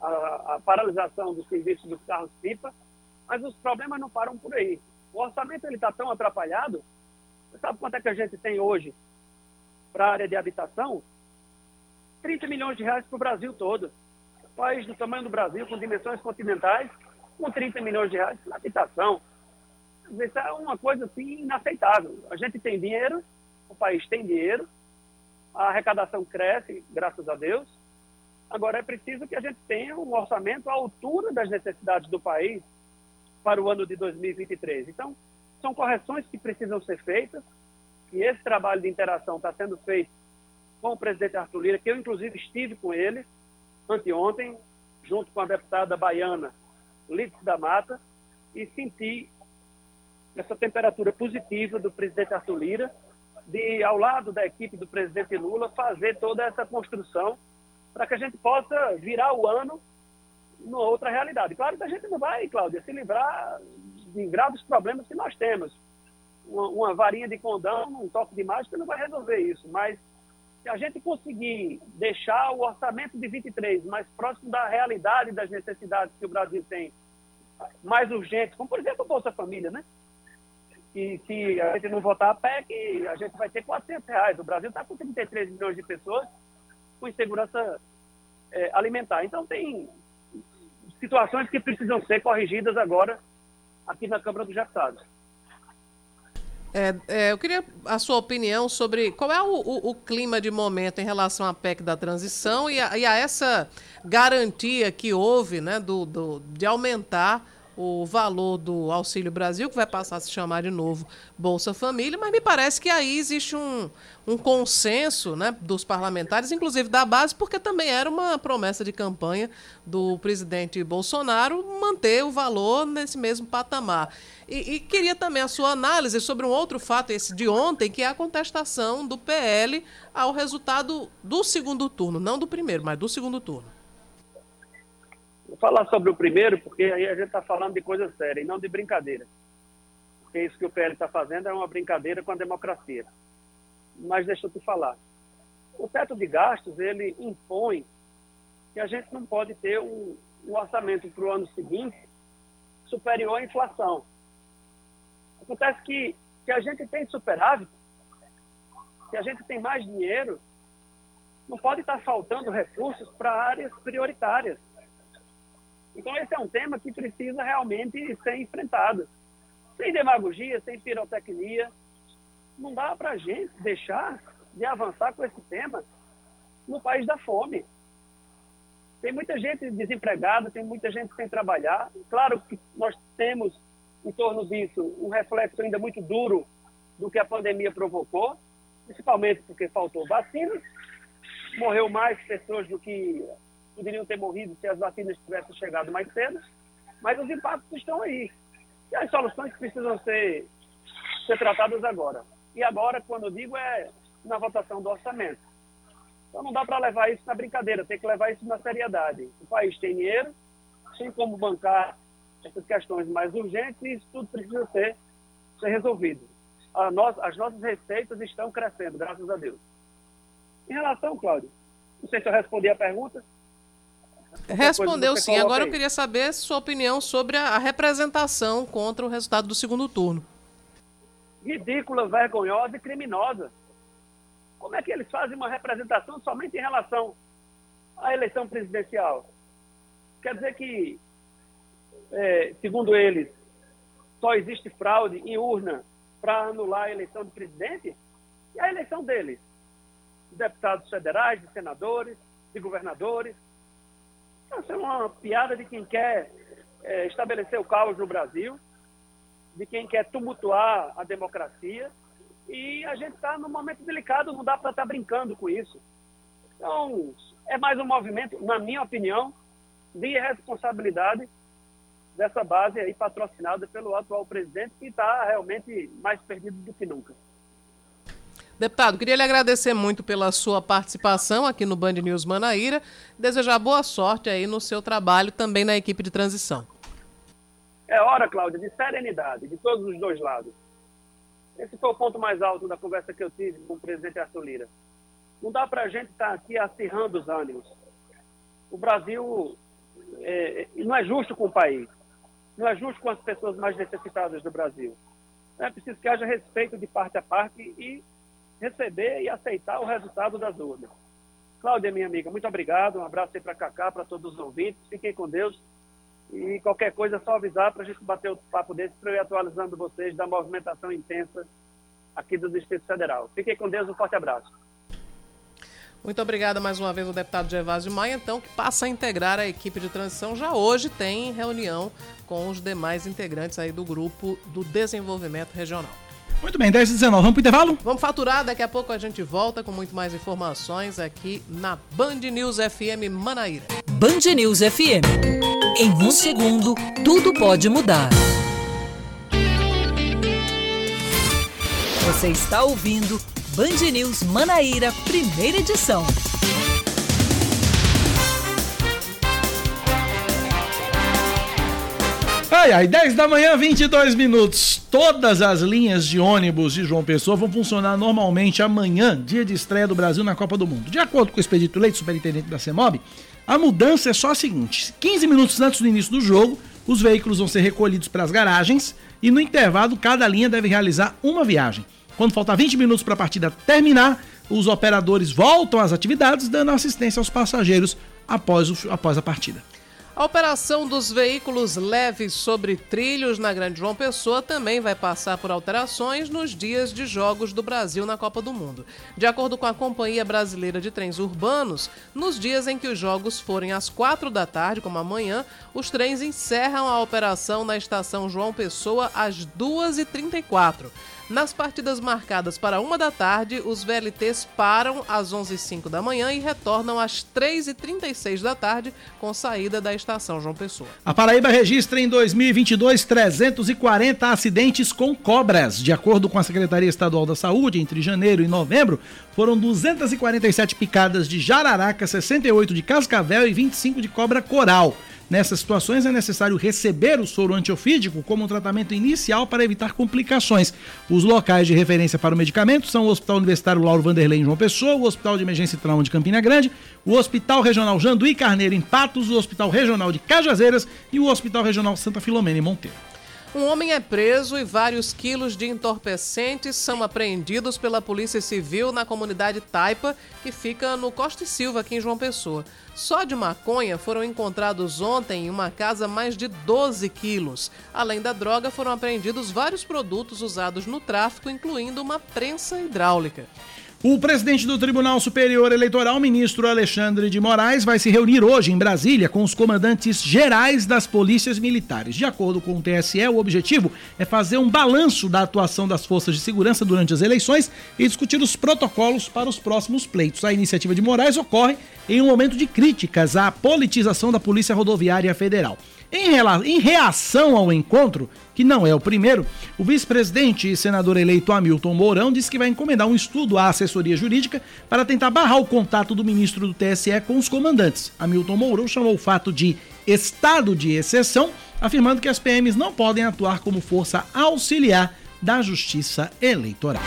a, a, paralisação do serviço dos carros-pipa, mas os problemas não param por aí. O orçamento está tão atrapalhado, você sabe quanto é que a gente tem hoje para a área de habitação, 30 milhões de reais para o Brasil todo. país do tamanho do Brasil, com dimensões continentais, com 30 milhões de reais para habitação. Isso é uma coisa assim inaceitável. A gente tem dinheiro, o país tem dinheiro, a arrecadação cresce, graças a Deus. Agora é preciso que a gente tenha um orçamento à altura das necessidades do país para o ano de 2023. Então, são correções que precisam ser feitas que esse trabalho de interação está sendo feito com o presidente Arthur Lira, que eu inclusive estive com ele anteontem, junto com a deputada baiana Lídice da Mata, e senti essa temperatura positiva do presidente Arthur Lira de, ao lado da equipe do presidente Lula, fazer toda essa construção para que a gente possa virar o ano numa outra realidade. Claro que a gente não vai, Cláudia, se livrar de graves problemas que nós temos uma, varinha de condão, um toque de mágica não vai resolver isso, mas se a gente conseguir deixar o orçamento de 23 mais próximo da realidade das necessidades que o Brasil tem, mais urgentes, como por exemplo o Bolsa Família, né? E se a gente não votar a PEC, a gente vai ter 400 reais. O Brasil está com 33 milhões de pessoas com insegurança é, alimentar. Então tem situações que precisam ser corrigidas agora aqui na Câmara dos Deputados. É, é, eu queria a sua opinião sobre qual é o, o, o, clima de momento em relação à PEC da transição e a, e a essa garantia que houve né, do, do, de aumentar o valor do Auxílio Brasil, que vai passar a se chamar de novo Bolsa Família, mas me parece que aí existe um, um consenso né, dos parlamentares, inclusive da base, porque também era uma promessa de campanha do presidente Bolsonaro manter o valor nesse mesmo patamar. E, e, queria também a sua análise sobre um outro fato, esse de ontem, que é a contestação do PL ao resultado do segundo turno, não do primeiro, mas do segundo turno. Vou falar sobre o primeiro, porque aí a gente está falando de coisa séria e não de brincadeira. Porque isso que o PL está fazendo é uma brincadeira com a democracia. Mas deixa eu te falar. O teto de gastos, ele impõe que a gente não pode ter um, um orçamento para o ano seguinte superior à inflação. Acontece que, que a gente tem superávit, que a gente tem mais dinheiro, não pode estar faltando recursos para áreas prioritárias. Então, esse é um tema que precisa realmente ser enfrentado. Sem demagogia, sem pirotecnia. Não dá para a gente deixar de avançar com esse tema no país da fome. Tem muita gente desempregada, tem muita gente sem trabalhar. Claro que nós temos em torno disso um reflexo ainda muito duro do que a pandemia provocou, principalmente porque faltou vacinas, morreu mais pessoas do que poderiam ter morrido se as vacinas tivessem chegado mais cedo, mas os impactos estão aí. E as soluções precisam ser, ser tratadas agora. E agora, quando eu digo, é na votação do orçamento. Então não dá para levar isso na brincadeira, tem que levar isso na seriedade. O país tem dinheiro, tem como bancar essas questões mais urgentes e isso tudo precisa ser, ser resolvido. as nossas receitas estão crescendo, graças a Deus. Em relação, Cláudio, não sei se eu respondi a pergunta. Respondeu sim. Agora eu queria saber sua opinião sobre a representação contra o resultado do segundo turno. Ridícula, vergonhosa e criminosa. Como é que eles fazem uma representação somente em relação à eleição presidencial? Quer dizer que, é, segundo eles, só existe fraude em urna para anular a eleição do presidente? E a eleição deles? De deputados federais, de senadores, de governadores, essa é uma piada de quem quer é, estabelecer o caos no Brasil, de quem quer tumultuar a democracia. E a gente está num momento delicado, não dá para estar tá brincando com isso. Então, é mais um movimento, na minha opinião, de irresponsabilidade dessa base aí patrocinada pelo atual presidente, que está realmente mais perdido do que nunca. Deputado, queria lhe agradecer muito pela sua participação aqui no Band News Manaíra. Desejar boa sorte aí no seu trabalho também na equipe de transição. É hora, Cláudia, de serenidade de todos os dois lados. Esse foi o ponto mais alto da conversa que eu tive com o presidente Arthur Lira. Não dá para a gente estar tá aqui acirrando os ânimos. O Brasil é, não é justo com o país. Não é justo com as pessoas mais necessitadas do Brasil. É preciso que haja respeito de parte a parte e receber e aceitar o resultado das urnas. Cláudia, minha amiga, muito obrigado. Um abraço aí para Cacá, para todos os ouvintes. Fiquem com Deus. E qualquer coisa é só avisar para a gente bater o papo desse para eu ir atualizando vocês da movimentação intensa aqui do Distrito Federal. Fiquem com Deus, um forte abraço. Muito obrigada mais uma vez ao deputado Gervásio Maia, então, que passa a integrar a equipe de transição. Já hoje tem reunião com os demais integrantes aí do grupo do desenvolvimento regional. Muito bem, 10 e 19. Vamos pro intervalo? Vamos faturar, daqui a pouco a gente volta com muito mais informações aqui na Band News FM Manaíra. Band News FM. Em um segundo, tudo pode mudar. Você está ouvindo Band News Manaíra, primeira edição. Ai, ai, 10 da manhã, 22 minutos. Todas as linhas de ônibus de João Pessoa vão funcionar normalmente amanhã, dia de estreia do Brasil na Copa do Mundo. De acordo com o Expedito Leite, superintendente da CEMOB, a mudança é só a seguinte: 15 minutos antes do início do jogo, os veículos vão ser recolhidos para as garagens e no intervalo cada linha deve realizar uma viagem. Quando faltar 20 minutos para a partida terminar, os operadores voltam às atividades, dando assistência aos passageiros após, o, após a partida. A operação dos veículos leves sobre trilhos na Grande João Pessoa também vai passar por alterações nos dias de jogos do Brasil na Copa do Mundo. De acordo com a Companhia Brasileira de Trens Urbanos, nos dias em que os jogos forem às quatro da tarde, como amanhã, os trens encerram a operação na estação João Pessoa às 2h34. Nas partidas marcadas para uma da tarde, os VLTs param às 11h05 da manhã e retornam às 3h36 da tarde, com saída da estação João Pessoa. A Paraíba registra em 2022 340 acidentes com cobras. De acordo com a Secretaria Estadual da Saúde, entre janeiro e novembro, foram 247 picadas de jararaca, 68 de cascavel e 25 de cobra coral. Nessas situações é necessário receber o soro antiofídico como um tratamento inicial para evitar complicações. Os locais de referência para o medicamento são o Hospital Universitário Lauro Vanderlei em João Pessoa, o Hospital de Emergência e Trauma de Campina Grande, o Hospital Regional Janduí Carneiro em Patos, o Hospital Regional de Cajazeiras e o Hospital Regional Santa Filomena em Monteiro. Um homem é preso e vários quilos de entorpecentes são apreendidos pela Polícia Civil na comunidade Taipa, que fica no Costa e Silva, aqui em João Pessoa. Só de maconha foram encontrados ontem em uma casa mais de 12 quilos. Além da droga, foram apreendidos vários produtos usados no tráfico, incluindo uma prensa hidráulica. O presidente do Tribunal Superior Eleitoral, ministro Alexandre de Moraes, vai se reunir hoje em Brasília com os comandantes gerais das polícias militares. De acordo com o TSE, o objetivo é fazer um balanço da atuação das forças de segurança durante as eleições e discutir os protocolos para os próximos pleitos. A iniciativa de Moraes ocorre em um momento de críticas à politização da Polícia Rodoviária Federal. Em, em, reação ao encontro, que não é o primeiro, o vice-presidente e senador eleito Hamilton Mourão disse que vai encomendar um estudo à assessoria jurídica para tentar barrar o contato do ministro do TSE com os comandantes. Hamilton Mourão chamou o fato de estado de exceção, afirmando que as PMs não podem atuar como força auxiliar da justiça eleitoral.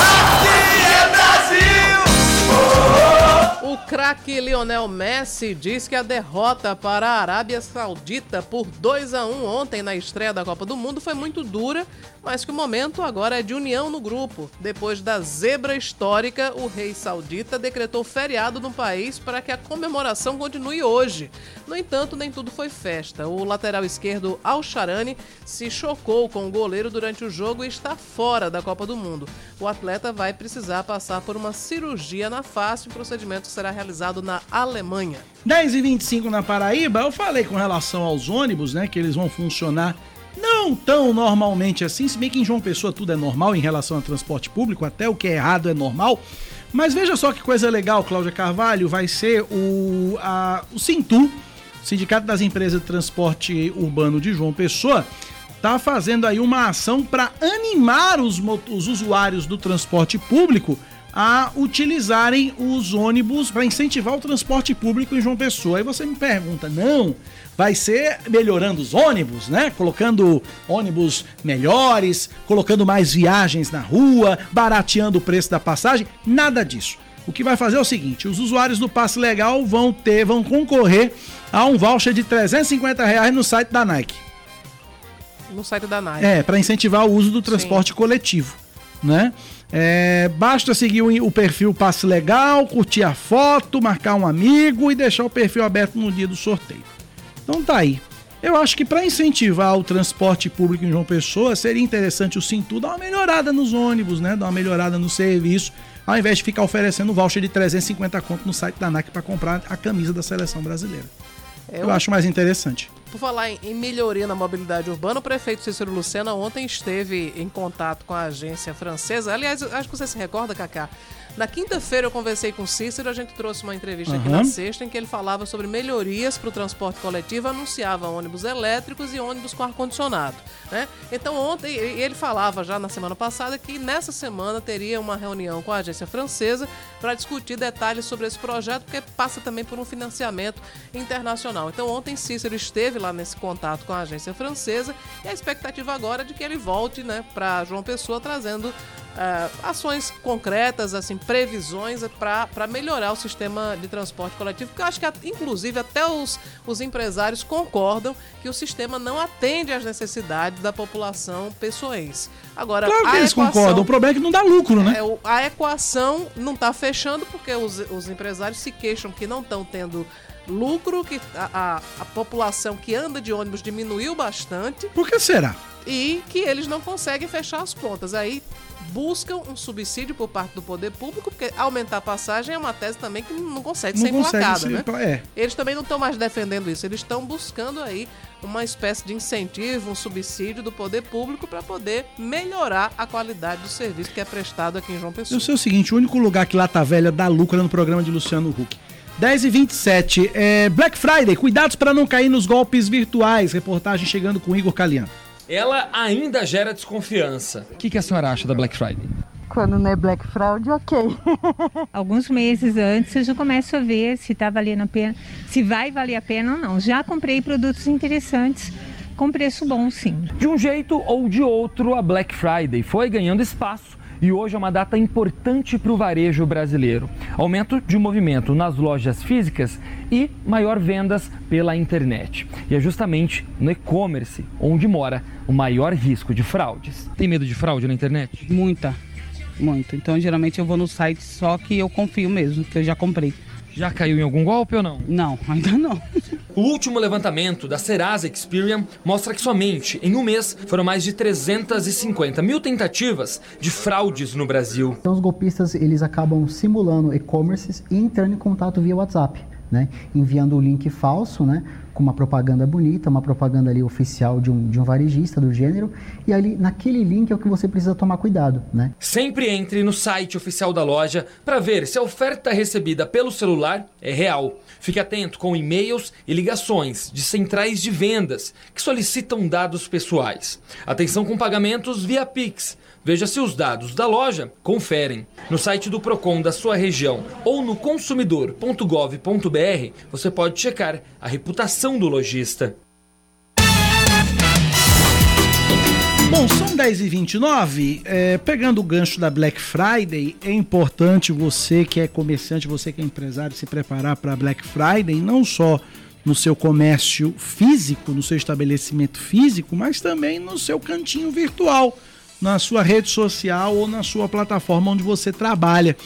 Aqui é Brasil! O craque Lionel Messi diz que a derrota para a Arábia Saudita por 2 a 1 ontem na estreia da Copa do Mundo foi muito dura, mas que o momento agora é de união no grupo. Depois da zebra histórica, o rei saudita decretou feriado no país para que a comemoração continue hoje. No entanto, nem tudo foi festa. O lateral esquerdo Al Sharani se chocou com o goleiro durante o jogo e está fora da Copa do Mundo. O atleta vai precisar passar por uma cirurgia na face, um procedimento será realizado na Alemanha. 10 e 25 na Paraíba, eu falei com relação aos ônibus, né, que eles vão funcionar não tão normalmente assim, se bem que em João Pessoa tudo é normal em relação ao transporte público, até o que é errado é normal. Mas veja só que coisa legal, Cláudia Carvalho, vai ser o, a, o Sintu, Sindicato das Empresas de Transporte Urbano de João Pessoa, tá fazendo aí uma ação para animar os, os usuários do transporte público a utilizarem os ônibus para incentivar o transporte público em João Pessoa. Aí você me pergunta, não, vai ser melhorando os ônibus, né? Colocando ônibus melhores, colocando mais viagens na rua, barateando o preço da passagem, nada disso. O que vai fazer é o seguinte: os usuários do passe legal vão ter, vão concorrer a um voucher de 350 reais no site da Nike. No site da Nike. É, para incentivar o uso do transporte Sim. coletivo, né? É, basta seguir o, o, perfil Passe Legal, curtir a foto, marcar um amigo e deixar o perfil aberto no dia do sorteio. Então tá aí. Eu acho que para incentivar o transporte público em João Pessoa, seria interessante o Cintu dar uma melhorada nos ônibus, né? Dar uma melhorada no serviço, ao invés de ficar oferecendo voucher de 350 conto no site da NAC para comprar a camisa da seleção brasileira. É, eu, eu acho mais interessante. Por falar em, melhoria na mobilidade urbana, o prefeito Cícero Lucena ontem esteve em contato com a agência francesa. Aliás, acho que você se recorda, Cacá, na quinta-feira eu conversei com o Cícero, a gente trouxe uma entrevista uhum. aqui na sexta em que ele falava sobre melhorias para o transporte coletivo, anunciava ônibus elétricos e ônibus com ar-condicionado. Né? Então ontem ele falava já na semana passada que nessa semana teria uma reunião com a agência francesa para discutir detalhes sobre esse projeto, porque passa também por um financiamento internacional. Então ontem Cícero esteve lá nesse contato com a agência francesa e a expectativa agora é de que ele volte né, para João Pessoa trazendo ah, ações concretas, assim, previsões para melhorar o sistema de transporte coletivo, porque eu acho que, inclusive, até os, os empresários concordam que o sistema não atende às necessidades da população pessoense. Agora, Claro que a eles equação- concordam. O problema é que não dá lucro, né? é, a equação não está fechando porque os, os empresários se queixam que não estão tendo lucro, que a, a- a população que anda de ônibus diminuiu bastante Por que será? e que eles não conseguem fechar as contas. Aí buscam um subsídio por parte do poder público, porque aumentar a passagem é uma tese também que não consegue Não ser emplacada, ser né? é. Eles também não estão mais defendendo isso, eles estão buscando aí uma espécie de incentivo, um subsídio do poder público para poder melhorar a qualidade do serviço que é prestado aqui em João Pessoa. Eu sei o seguinte, o único lugar que Lata Velha dá lucro é no programa de Luciano Huck. 10 e 27 é Black Friday, cuidados para não cair nos golpes virtuais. Reportagem chegando com Igor Caliano. Ela ainda gera desconfiança. O que, que a senhora acha da Black Friday? Quando não é Black Fraud, ok. Alguns meses antes eu já começo a ver se está valendo a pena, se vai valer a pena ou não. Já comprei produtos interessantes com preço bom, sim. De um jeito ou de outro, a Black Friday foi ganhando espaço e hoje é uma data importante para o varejo brasileiro. Aumento de movimento nas lojas físicas e maior vendas pela internet. E é justamente no e-commerce onde mora o maior risco de fraudes. Tem medo de fraude na internet? Muita, muito. Então, geralmente eu vou no site só que eu confio mesmo, que eu já comprei. Já caiu em algum golpe ou não? Não, ainda não. O último levantamento da Serasa Experian mostra que somente em um mês foram mais de 350 mil tentativas de fraudes no Brasil. Então os golpistas eles acabam simulando e-commerces e entrando em contato via WhatsApp, né? Enviando o link falso, né? Com uma propaganda bonita, uma propaganda ali oficial de um, de um varejista do gênero. E ali naquele link é o que você precisa tomar cuidado, né? Sempre entre no site oficial da loja para ver se a oferta recebida pelo celular é real. Fique atento com e-mails e ligações de centrais de vendas que solicitam dados pessoais. Atenção com pagamentos via Pix. Veja se os dados da loja conferem. No site do Procon da sua região ou no consumidor.gov.br você pode checar a reputação do lojista. Bom, são 10 e 29 é, Pegando o gancho da Black Friday, é importante você que é comerciante, você que é empresário, se preparar para Black Friday, não só no seu comércio físico, no seu estabelecimento físico, mas também no seu cantinho virtual, na sua rede social ou na sua plataforma onde você trabalha.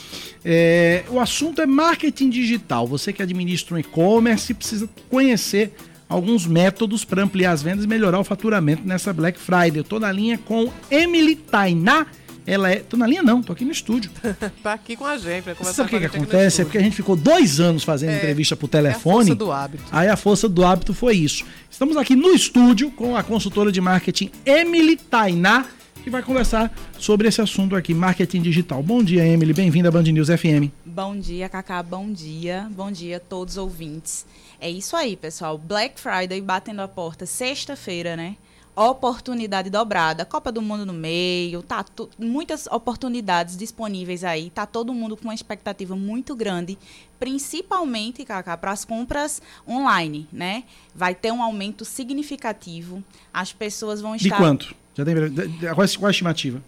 É, o assunto é marketing digital. Você que administra um e-commerce precisa conhecer alguns métodos para ampliar as vendas e melhorar o faturamento nessa Black Friday. Eu tô na linha com Emily Tainá. Ela é. Tô na linha não, tô aqui no estúdio. tá aqui com a gente, vai conversar Sabe o que, com que acontece? É porque a gente ficou dois anos fazendo É, entrevista por é a telefone. força do hábito. Aí a força do hábito foi isso. Estamos aqui no estúdio com a consultora de marketing Emily Tainá, que vai conversar sobre esse assunto aqui, marketing digital. Bom dia, Emily. Bem-vinda à Band News FM. Bom dia, Cacá. Bom dia. Bom dia a todos os ouvintes. É isso aí, pessoal. Black Friday batendo a porta sexta-feira, né? Oportunidade dobrada, Copa do Mundo no meio, tá muitas oportunidades disponíveis aí, tá todo mundo com uma expectativa muito grande, principalmente, Cacá, para as compras online, né? Vai ter um aumento significativo, as pessoas vão De estar quanto? Já tem, de- de- qual, qual é a estimativa?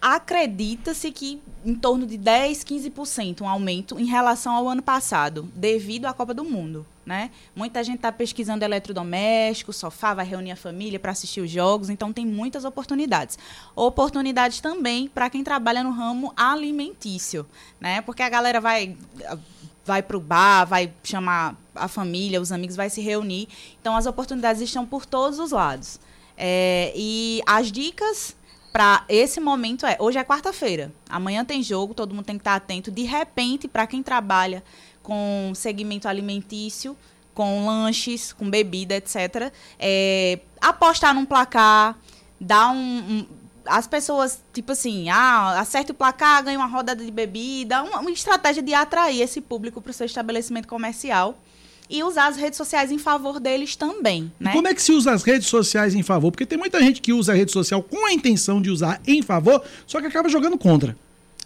Acredita-se que em torno de 10, 15% um aumento em relação ao ano passado, devido à Copa do Mundo. Né? Muita gente está pesquisando eletrodomésticos, sofá, vai reunir a família para assistir os jogos, então tem muitas oportunidades. Oportunidades também para quem trabalha no ramo alimentício, né? Porque a galera vai vai para o bar, vai chamar a família, os amigos, vai se reunir. Então as oportunidades estão por todos os lados. É, e as dicas para esse momento é: hoje é quarta-feira, amanhã tem jogo, todo mundo tem que estar atento. De repente, para quem trabalha com segmento alimentício, com lanches, com bebida, etc., é, apostar num placar, dar um, um- as pessoas, tipo assim, ah, acerte o placar, ganha uma rodada de bebida, uma, uma estratégia de atrair esse público para o seu estabelecimento comercial e usar as redes sociais em favor deles também, né? Como é que se usa as redes sociais em favor? Porque tem muita gente que usa a rede social com a intenção de usar em favor, só que acaba jogando contra.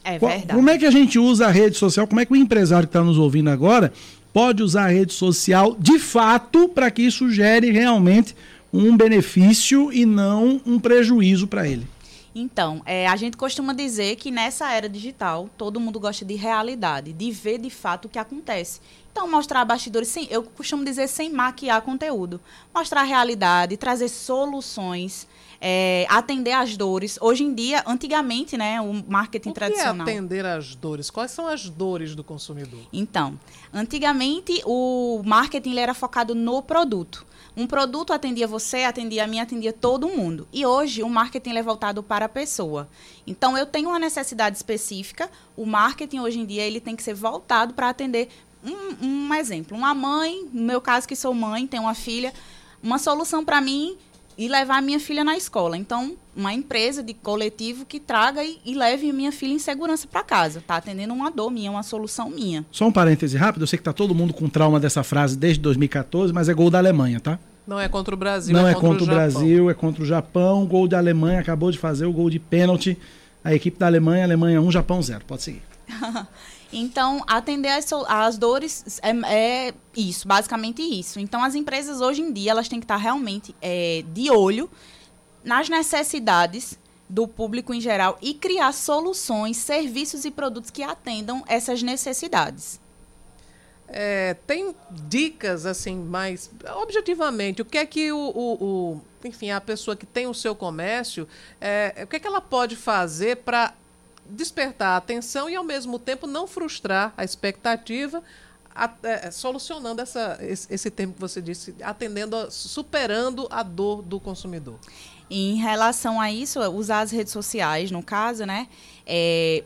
É verdade. Como é que a gente usa a rede social? Como é que o empresário que está nos ouvindo agora pode usar a rede social de fato para que isso gere realmente um benefício e não um prejuízo para ele. Então, é, a gente costuma dizer que nessa era digital, todo mundo gosta de realidade, de ver de fato o que acontece. Então, mostrar bastidores, sem, eu costumo dizer sem maquiar conteúdo. Mostrar a realidade, trazer soluções, é, atender às dores. Hoje em dia, antigamente, né, o marketing O que tradicional. é atender às dores? Quais são as dores do consumidor? Então, antigamente o marketing era focado no produto. Um produto atendia você, atendia a mim, atendia todo mundo. E hoje o marketing é voltado para a pessoa. Então eu tenho uma necessidade específica. O marketing hoje em dia ele tem que ser voltado para atender um, um exemplo. Uma mãe, no meu caso que sou mãe, tenho uma filha, uma solução para mim e levar a minha filha na escola. Então, uma empresa de coletivo que traga e, e leve a minha filha em segurança para casa. Tá atendendo uma dor minha, uma solução minha. Só um parêntese rápido, eu sei que tá todo mundo com trauma dessa frase desde 2014, mas é gol da Alemanha, tá? Não é contra o Brasil, Não é é contra, contra o Japão. Brasil, é contra o Japão. Gol da Alemanha, acabou de fazer o gol de pênalti. A equipe da Alemanha, Alemanha 1, Japão 0. Pode seguir. Então, atender as dores é, é isso, basicamente isso. Então, as empresas hoje em dia elas têm que estar realmente é, de olho nas necessidades do público em geral e criar soluções, serviços e produtos que atendam essas necessidades. É, tem dicas, assim, mais objetivamente, o que é que o, o- o- enfim, a pessoa que tem o seu comércio, é, o que é que ela pode fazer para despertar a atenção e, ao mesmo tempo, não frustrar a expectativa, a- é, solucionando essa, esse, esse tempo que você disse, atendendo, superando a dor do consumidor. Em relação a isso, usar as redes sociais, no caso, né? é,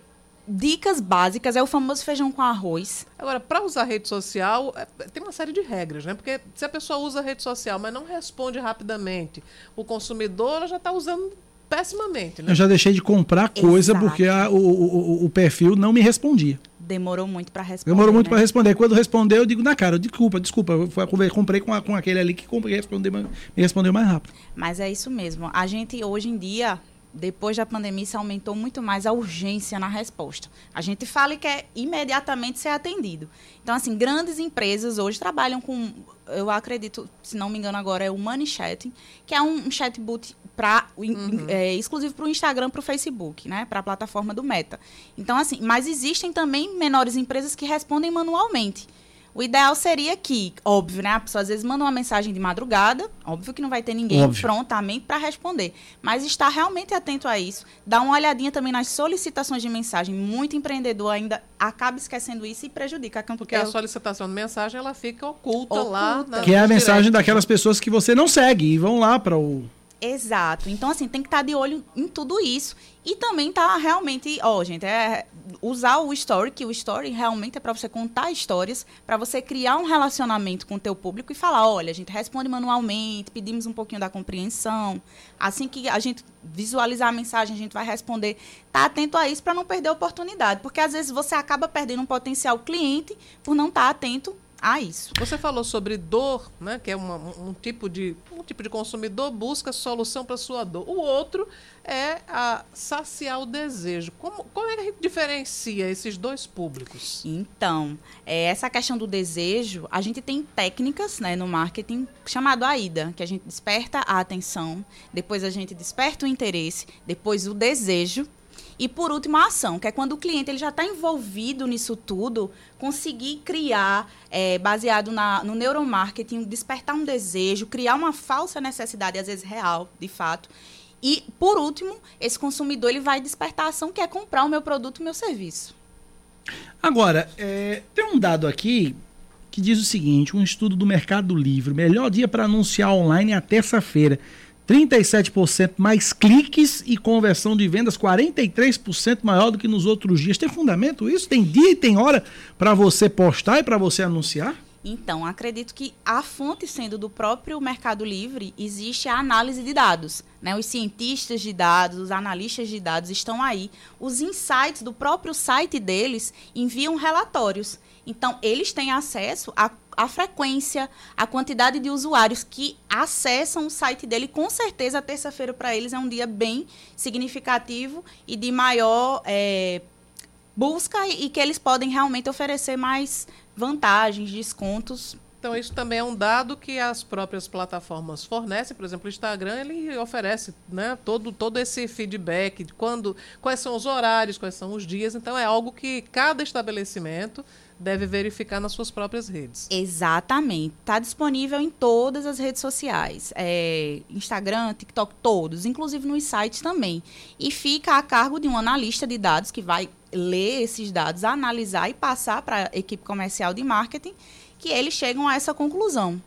dicas básicas é o famoso feijão com arroz. Agora, para usar rede social, é, tem uma série de regras, né? Porque se a pessoa usa a rede social, mas não responde rapidamente, o consumidor ela já está usando pessimamente, né? Eu já deixei de comprar coisa Exato. porque a- o, o- o perfil não me respondia. Demorou muito para responder. Demorou muito né? para responder. Quando respondeu, eu digo na cara, desculpa, desculpa. Eu fui- comprei com, a- com aquele ali que comprei, respondeu, me respondeu mais rápido. Mas é isso mesmo. A gente, hoje em dia, depois da pandemia, isso aumentou muito mais a urgência na resposta. A gente fala e quer imediatamente ser atendido. Então, assim, grandes empresas hoje trabalham com, eu acredito, se não me engano agora, é o Money Chatting, que é um, chatbot pra, é, exclusivo para o Instagram, para o Facebook, né? Para a plataforma do Meta. Então, assim, mas existem também menores empresas que respondem manualmente. O ideal seria que, óbvio, né? A pessoa às vezes manda uma mensagem de madrugada, óbvio que não vai ter ninguém Óbvio. prontamente para responder. Mas estar realmente atento a isso, dar uma olhadinha também nas solicitações de mensagem. Muito empreendedor ainda acaba esquecendo isso e prejudica a campanha. Porque a solicitação de mensagem ela fica oculta, lá. Oculta. Na, Que é a mensagem daquelas pessoas que você não segue e vão lá para o. Exato. Então, assim, tem que estar de olho em tudo isso. E também tá realmente, ó, gente, é usar o story, que o story realmente é para você contar histórias, para você criar um relacionamento com o teu público e falar, olha, a gente responde manualmente, pedimos um pouquinho da compreensão. Assim que a gente visualizar a mensagem, a gente vai responder. Tá atento a isso para não perder a oportunidade, porque às vezes você acaba perdendo um potencial cliente por não estar atento a isso. Você falou sobre dor, né? Que é uma- um, tipo de um tipo de consumidor busca solução para sua dor. O outro é a saciar o desejo. Como, como é que a gente diferencia esses dois públicos? Então, é, essa questão do desejo, a gente tem técnicas né, no marketing chamado AIDA, que a gente desperta a atenção, depois a gente desperta o interesse, depois o desejo e por último a ação, que é quando o cliente ele já está envolvido nisso tudo, conseguir criar, é, baseado na, no neuromarketing, despertar um desejo, criar uma falsa necessidade, às vezes real, de fato. E, por último, esse consumidor ele vai despertar a ação, que é comprar o meu produto, o meu serviço. Agora, é, tem um dado aqui que diz o seguinte: um estudo do Mercado Livre. Melhor dia para anunciar online é a terça-feira. 37% mais cliques e conversão de vendas 43% maior do que nos outros dias. Tem fundamento isso? Tem dia e tem hora para você postar e para você anunciar? Então, acredito que a fonte sendo do próprio Mercado Livre, existe a análise de dados. Né? Os cientistas de dados, os analistas de dados estão aí. Os insights do próprio site deles enviam relatórios. Então, eles têm acesso à, à frequência, à quantidade de usuários que acessam o site dele. Com certeza, a terça-feira para eles é um dia bem significativo e de maior. é, busca e, que eles podem realmente oferecer mais vantagens, descontos Então, isso também é um dado que as próprias plataformas fornecem. Por exemplo, o Instagram ele oferece né, todo, todo esse feedback de quando, quais são os horários, quais são os dias. Então, é algo que cada estabelecimento deve verificar nas suas próprias redes. Exatamente. Está disponível em todas as redes sociais. É, Instagram, TikTok, todos, inclusive nos sites também. E fica a cargo de um analista de dados que vai ler esses dados, analisar e passar para a equipe comercial de marketing, que eles chegam a essa conclusão.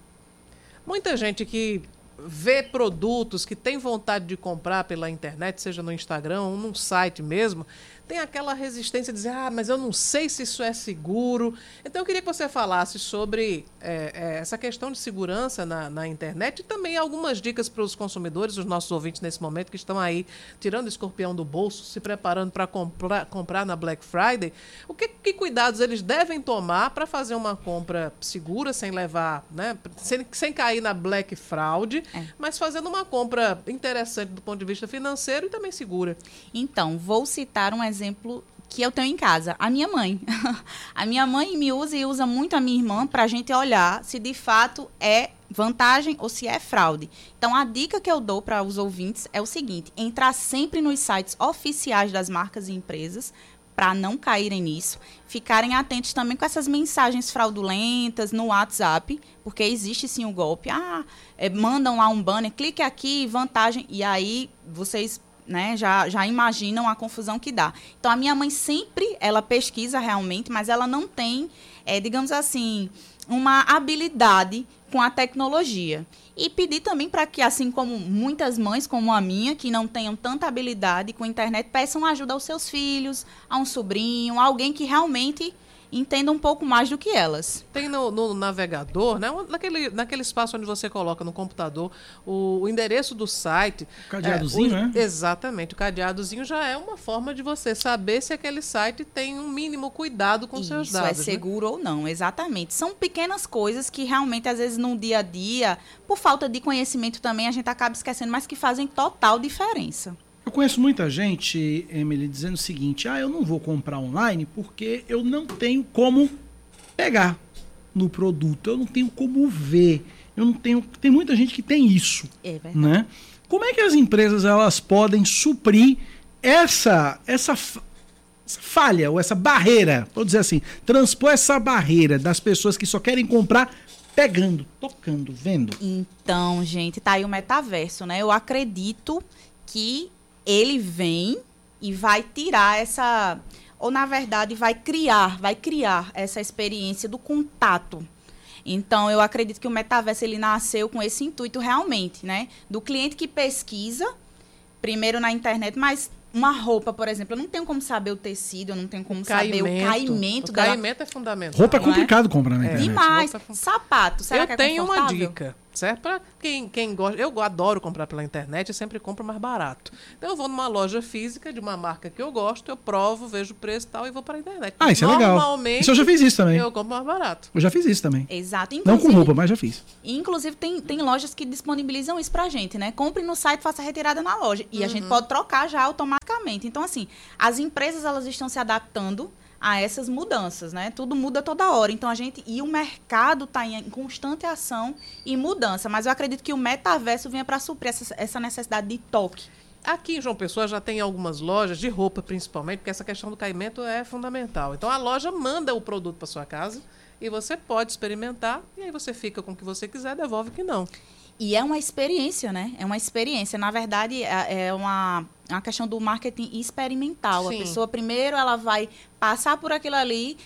Muita gente que vê produtos que tem vontade de comprar pela internet, seja no Instagram ou num site mesmo, tem aquela resistência de dizer, ah, mas eu não sei se isso é seguro. Então eu queria que você falasse sobre é, é, essa questão de segurança na, na, internet e também algumas dicas para os consumidores, os nossos ouvintes nesse momento que estão aí tirando o escorpião do bolso, se preparando para comprar, comprar na Black Friday. O que, que cuidados eles devem tomar para fazer uma compra segura, sem levar, né, sem, sem cair na Black Fraud, é. mas fazendo uma compra interessante do ponto de vista financeiro e também segura? Então, vou citar um exemplo exemplo que eu tenho em casa, a minha mãe. a minha mãe me usa e usa muito a minha irmã para a gente olhar se de fato é vantagem ou se é fraude. Então, a dica que eu dou para os ouvintes é o seguinte: entrar sempre nos sites oficiais das marcas e empresas para não caírem nisso, ficarem atentos também com essas mensagens fraudulentas no WhatsApp, porque existe sim o golpe. Ah, é, mandam lá um banner, clique aqui, vantagem, e aí vocês né, já, já imaginam a confusão que dá. Então, a minha mãe sempre, ela pesquisa realmente, mas ela não tem, é, digamos assim, uma habilidade com a tecnologia. E pedir também para que, assim como muitas mães, como a minha, que não tenham tanta habilidade com a internet, peçam ajuda aos seus filhos, a um sobrinho, alguém que realmente entenda um pouco mais do que elas. Tem no, no navegador, né? naquele, naquele espaço onde você coloca no computador o, o endereço do site. O cadeadozinho, é, o, né? Exatamente. O cadeadozinho já é uma forma de você saber se aquele site tem um mínimo cuidado com Isso, seus dados. Isso é seguro né? ou não, exatamente. São pequenas coisas que realmente, às vezes, no dia a dia, por falta de conhecimento também, a gente acaba esquecendo, mas que fazem total diferença. Eu conheço muita gente, Emily, dizendo o seguinte: ah, eu não vou comprar online porque eu não tenho como pegar no produto, eu não tenho como ver. Eu não tenho. Tem muita gente que tem isso. É verdade. Né? Como é que as empresas elas podem suprir essa, essa, essa falha ou essa barreira, vou dizer assim, transpor essa barreira das pessoas que só querem comprar pegando, tocando, vendo? Então, gente, tá aí o metaverso, né? Eu acredito que ele vem e vai tirar essa ou na verdade vai criar, vai criar essa experiência do contato. Então eu acredito que o metaverso ele nasceu com esse intuito realmente, né, do cliente que pesquisa primeiro na internet, mas uma roupa, por exemplo, eu não tenho como saber o tecido, eu não tenho como o saber o caimento. O caimento é fundamental. Roupa é complicado é? comprar na internet. Demais. É Sapato, será eu que é tenho uma dica certo? Para quem, quem gosta. Eu adoro comprar pela internet, eu sempre compro mais barato. Então eu vou numa loja física de uma marca que eu gosto, eu provo, vejo o preço e tal e vou para a internet. Ah, isso é legal. Normalmente. Isso eu já fiz isso também. Eu compro mais barato. Eu já fiz isso também. Exato. Inclusive, Não com roupa, mas já fiz. Inclusive, tem, tem lojas que disponibilizam isso pra gente, né? Compre no site, faça a retirada na loja. E uhum. a gente uhum. pode trocar já automaticamente. Então, assim, as empresas elas estão se adaptando a essas mudanças, né? Tudo muda toda hora. Então a gente e o mercado está em constante ação e mudança. Mas eu acredito que o metaverso venha para suprir essa, essa necessidade de toque. Aqui em João Pessoa já tem algumas lojas de roupa, principalmente, porque essa questão do caimento é fundamental. Então a loja manda o produto para sua casa e você pode experimentar e aí você fica com o que você quiser, devolve o que não. E é uma experiência, né? É uma experiência. Na verdade, é, é uma, é uma questão do marketing experimental. Sim. A pessoa, primeiro, ela vai passar por aquilo ali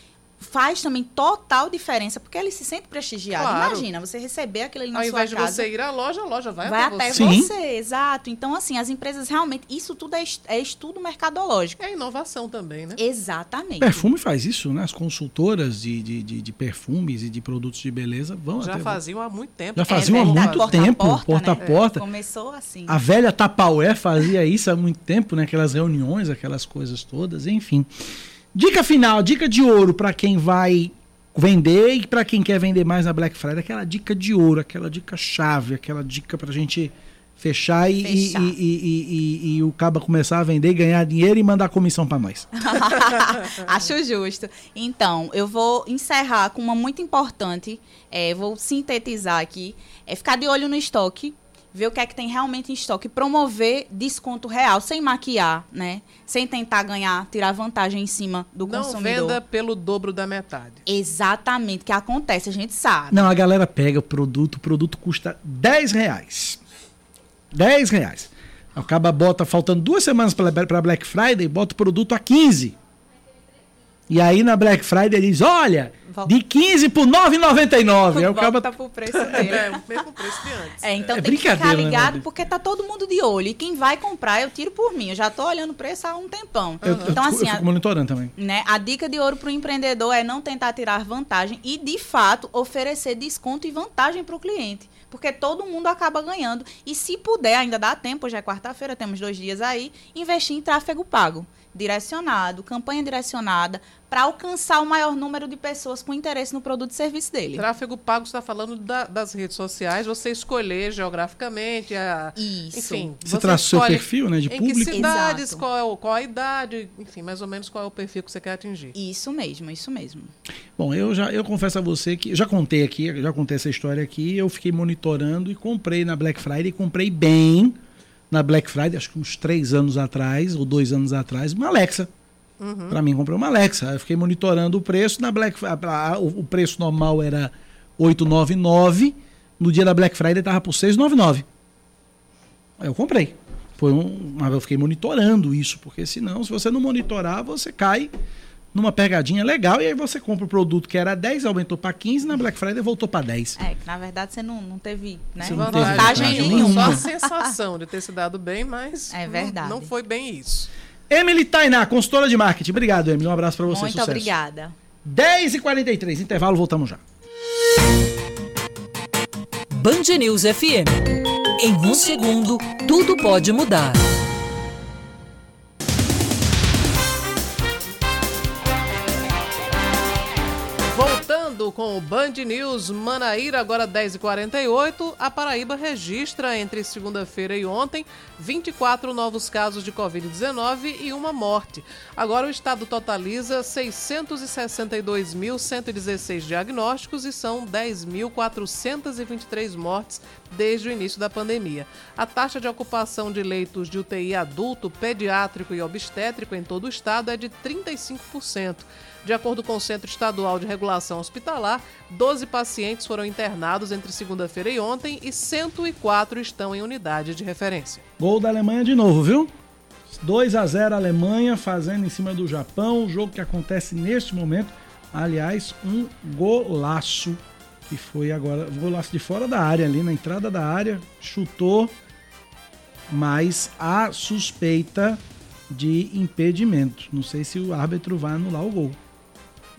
faz também total diferença, porque ele se sente prestigiado. Claro. Imagina, você receber aquilo ali na Ao sua casa. Ao invés de você ir à loja, a loja vai, vai até, até você. você. Exato. Então, assim, as empresas realmente, isso tudo é, é estudo mercadológico. É inovação também, né? Exatamente. Perfume faz isso, né? As consultoras de, de, de, de perfumes e de produtos de beleza vão Já até... faziam há muito tempo. Já faziam é há muito porta tempo, porta, porta a porta. Né? É, começou assim. A velha Tapaué fazia isso há muito tempo, né? Aquelas reuniões, aquelas coisas todas, enfim. Dica final, dica de ouro para quem vai vender e para quem quer vender mais na Black Friday, aquela dica de ouro, aquela dica chave, aquela dica para a gente Fechar e, Fechar. E, e- e- o caba começar a vender, ganhar dinheiro e mandar comissão pra nós. Acho justo. Então, eu vou encerrar com uma muito importante, é, vou sintetizar aqui, é ficar de olho no estoque, ver o que é que tem realmente em estoque, promover desconto real, sem maquiar, né? Sem tentar ganhar, tirar vantagem em cima do Não consumidor. venda pelo dobro da metade. Exatamente, que acontece, a gente sabe. Não, a galera pega o produto, o produto custa 10 reais. 10 reais. Acaba, bota, faltando duas semanas para Black Friday, bota o produto a 15. E aí na Black Friday diz, olha, de 15 por 9,99. Aí o Volta caba... pro preço dele. É, o mesmo preço de antes. É, então É tem que ficar né, ligado Maurício? porque tá todo mundo de olho. E quem vai comprar, eu tiro por mim. Eu já tô olhando o preço há um tempão. Eu, então, assim, eu a- fico monitorando também. né? A dica de ouro para o empreendedor é não tentar tirar vantagem e, de fato, oferecer desconto e vantagem para o cliente. Porque todo mundo acaba ganhando. E se puder, ainda dá tempo, já é quarta-feira, temos dois dias aí, investir em tráfego pago. Direcionado, campanha direcionada, para alcançar o maior número de pessoas com interesse no produto e serviço dele. Tráfego pago está falando da- das redes sociais, você escolher geograficamente a. Isso. Enfim, Você traça o seu perfil, né, de em público. que cidades, Exato. qual, é o- qual a idade, enfim, mais ou menos qual é o perfil que você quer atingir. Isso mesmo, isso mesmo. Bom, eu já eu confesso a você que eu já contei aqui, já contei essa história aqui, eu fiquei monitorando e comprei na Black Friday, comprei bem na Black Friday, acho que uns três anos atrás, ou dois anos atrás, uma Alexa. Uhum. Pra mim, comprei uma Alexa. Eu fiquei monitorando o preço. Na Black Fri- a- a- o, preço normal era 899. No dia da Black Friday tava por 699. Aí eu comprei. Foi um, mas eu fiquei monitorando isso, porque senão, se você não monitorar, você cai numa pegadinha legal e aí você compra o produto que era 10, aumentou para 15, na Black Friday voltou para 10. É, que na verdade você não, não teve né, Você não teve vantagem nenhuma. Só a sensação de ter se dado bem, mas É não- verdade. Não, foi bem isso. Emily Tainá, consultora de marketing. Obrigado, Emily. Um abraço para você. Muito sucesso. obrigada. 10h43, intervalo, voltamos já. Band News FM. Em um segundo, tudo pode mudar. Com o Band News Manaíra, agora 10h48, a Paraíba registra entre segunda-feira e ontem 24 novos casos de Covid-19 e uma morte. Agora o estado totaliza 662.116 diagnósticos e são 10.423 mortes desde o início da pandemia. A taxa de ocupação de leitos de UTI adulto, pediátrico e obstétrico em todo o estado é de 35%. De acordo com o Centro Estadual de Regulação Hospitalar, 12 pacientes foram internados entre segunda-feira e ontem e 104 estão em unidade de referência. Gol da Alemanha de novo, viu? 2 a 0 Alemanha fazendo em cima do Japão, o jogo que acontece neste momento. Aliás, um golaço que foi agora, golaço de fora da área ali, na entrada da área, chutou, mas a suspeita de impedimento. Não sei se o árbitro vai anular o gol.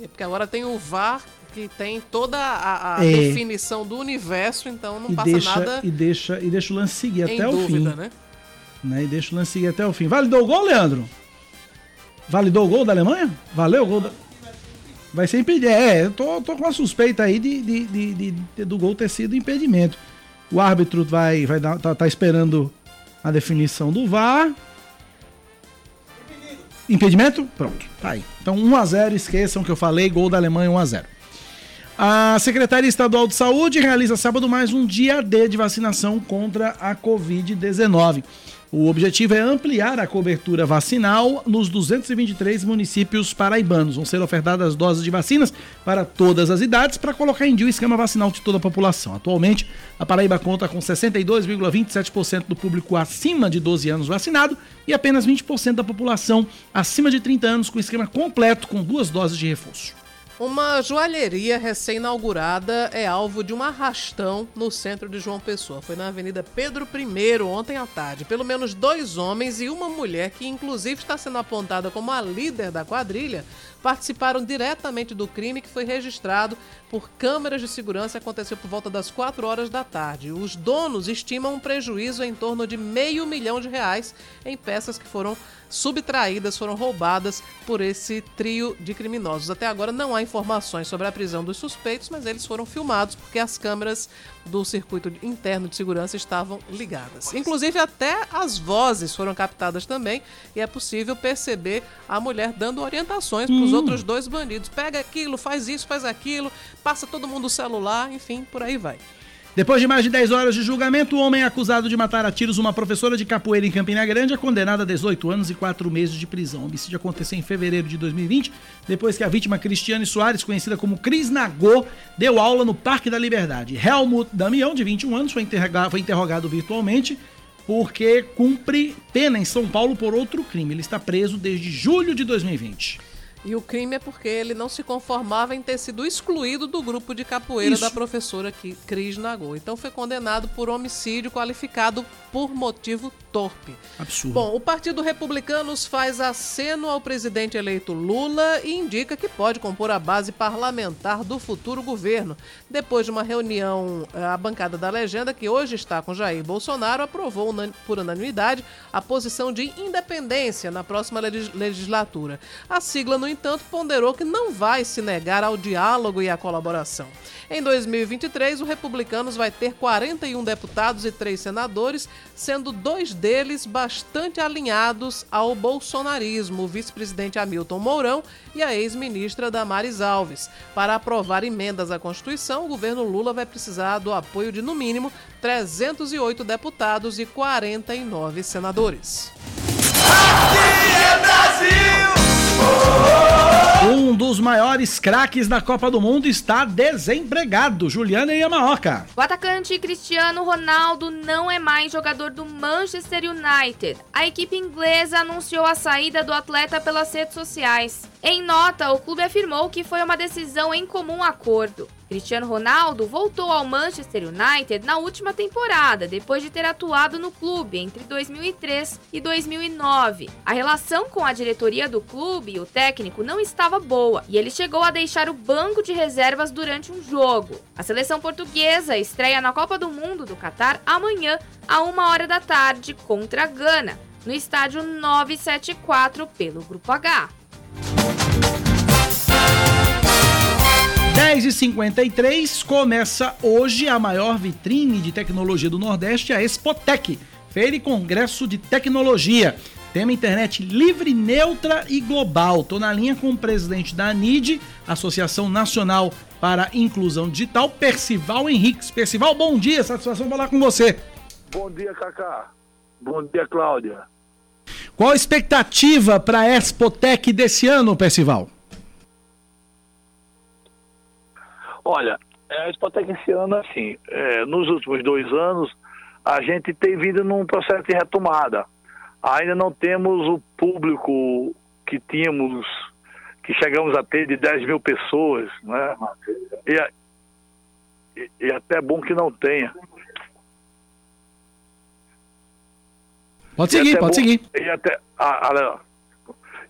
É Porque agora tem o VAR que tem toda a, a É. definição do universo, então não e passa deixa, nada e deixa e deixa o lance seguir até o dúvida, fim, né? né? E deixa o lance seguir até o fim. Validou o gol, Leandro? Validou o gol da Alemanha? Valeu o gol da... Vai ser impedido. É, eu tô, tô com a suspeita aí de, de, de- de- de- do gol ter sido impedimento. O árbitro vai, vai dar, tá, tá esperando a definição do VAR. Impedimento? Pronto, tá aí. Então 1x0, esqueçam que eu falei, gol da Alemanha 1x0. A Secretaria Estadual de Saúde realiza sábado mais um dia D de vacinação contra a Covid-19. O objetivo é ampliar a cobertura vacinal nos 223 municípios paraibanos. Vão ser ofertadas doses de vacinas para todas as idades para colocar em dia o esquema vacinal de toda a população. Atualmente, a Paraíba conta com 62,27% do público acima de 12 anos vacinado e apenas 20% da população acima de 30 anos com esquema completo com duas doses de reforço. Uma joalheria recém-inaugurada é alvo de um arrastão no centro de João Pessoa. Foi na Avenida Pedro I ontem à tarde. Pelo menos dois homens e uma mulher, que inclusive está sendo apontada como a líder da quadrilha, participaram diretamente do crime que foi registrado por câmeras de segurança e aconteceu por volta das 4 horas da tarde. Os donos estimam um prejuízo em torno de meio milhão de reais em peças que foram subtraídas, foram roubadas por esse trio de criminosos. Até agora não há informações sobre a prisão dos suspeitos, mas eles foram filmados porque as câmeras do circuito interno de segurança estavam ligadas. Inclusive, até as vozes foram captadas também e é possível perceber a mulher dando orientações para os Hum. outros dois bandidos. Pega aquilo, faz isso, faz aquilo, passa todo mundo o celular, enfim, por aí vai. Depois de mais de 10 horas de julgamento, o homem acusado de matar a tiros uma professora de capoeira em Campina Grande é condenado a 18 anos e 4 meses de prisão. O homicídio aconteceu em fevereiro de 2020, depois que a vítima Cristiane Soares, conhecida como Cris Nagô, deu aula no Parque da Liberdade. Helmut Damião, de 21 anos, foi, interroga- foi interrogado virtualmente porque cumpre pena em São Paulo por outro crime. Ele está preso desde julho de 2020. E o crime é porque ele não se conformava em ter sido excluído do grupo de capoeira Isso. da professora Cris Nagô. Então foi condenado por homicídio qualificado por motivo torpe. Absurdo. Bom, o Partido Republicanos faz aceno ao presidente eleito Lula e indica que pode compor a base parlamentar do futuro governo. Depois de uma reunião, eh, a bancada da legenda, que hoje está com Jair Bolsonaro, aprovou por unanimidade a posição de independência na próxima legis- legislatura. A sigla, no entanto, ponderou que não vai se negar ao diálogo e à colaboração. Em 2023, o Republicanos vai ter 41 deputados e três senadores, sendo dois deles bastante alinhados ao bolsonarismo, o vice-presidente Hamilton Mourão e a ex-ministra Damares Alves. Para aprovar emendas à Constituição, o governo Lula vai precisar do apoio de, no mínimo, 308 deputados e 49 senadores. Um dos maiores craques da Copa do Mundo está desempregado, Juliana Yamaoka. O atacante Cristiano Ronaldo não é mais jogador do Manchester United. A equipe inglesa anunciou a saída do atleta pelas redes sociais. Em nota, o clube afirmou que foi uma decisão em comum acordo. Cristiano Ronaldo voltou ao Manchester United na última temporada, depois de ter atuado no clube entre 2003 e 2009. A relação com a diretoria do clube e o técnico não estava boa, e ele chegou a deixar o banco de reservas durante um jogo. A seleção portuguesa estreia na Copa do Mundo do Catar amanhã, a uma hora da tarde, contra a Gana, no estádio 974 pelo Grupo H. 10h53 começa hoje a maior vitrine de tecnologia do Nordeste, a Expotec, Feira e Congresso de Tecnologia. Tema internet livre, neutra e global. Tô na linha com o presidente da ANID, Associação Nacional para Inclusão Digital, Percival Henriques. Percival, bom dia, satisfação falar com você. Bom dia, Cacá. Bom dia, Cláudia. Qual a expectativa para a Expotec desse ano, Percival? Olha, a Expotec esse ano, assim, é, nos últimos dois anos, a gente tem vindo num processo de retomada. Ainda não temos o público que tínhamos, que chegamos a ter de 10 mil pessoas, né? E, é- e, até bom que não tenha. Pode seguir, pode bom- seguir. E até, ah, ah,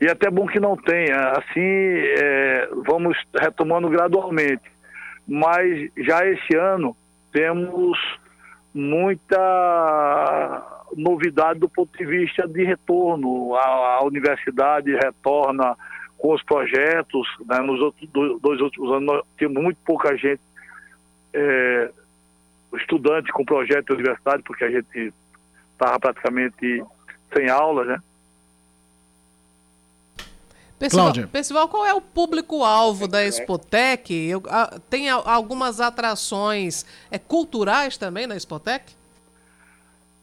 e até bom que não tenha. Assim, é, vamos retomando gradualmente. Mas já esse ano temos muita novidade do ponto de vista de retorno. A, a universidade retorna com os projetos. né? Nos outros, do- dois últimos anos tínhamos muito pouca gente, é, estudante com projeto de universidade, porque a gente estava praticamente sem aulas, né? Percival, Cláudia. Percival, qual é o público-alvo da Expotec? Eu- ah, tem a- algumas atrações é, culturais também na Expotec?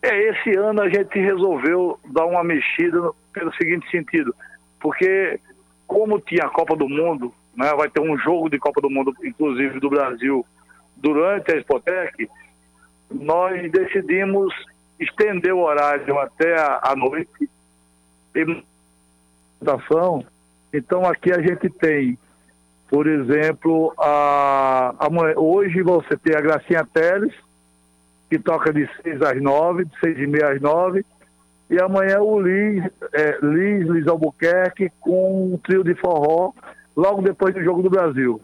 É, esse ano a gente resolveu dar uma mexida no- pelo seguinte sentido, porque como tinha a Copa do Mundo, né, vai ter um jogo de Copa do Mundo, inclusive do Brasil, durante a Expotec, nós decidimos estender o horário até a, a noite. E, apresentação. Então aqui a gente tem, por exemplo, a, amanhã- hoje você tem a Gracinha Teles, que toca de 6 às 9, de 6 e meia às 9. E amanhã o Liz, é, Liz, Liz Albuquerque, com um trio de forró logo depois do Jogo do Brasil.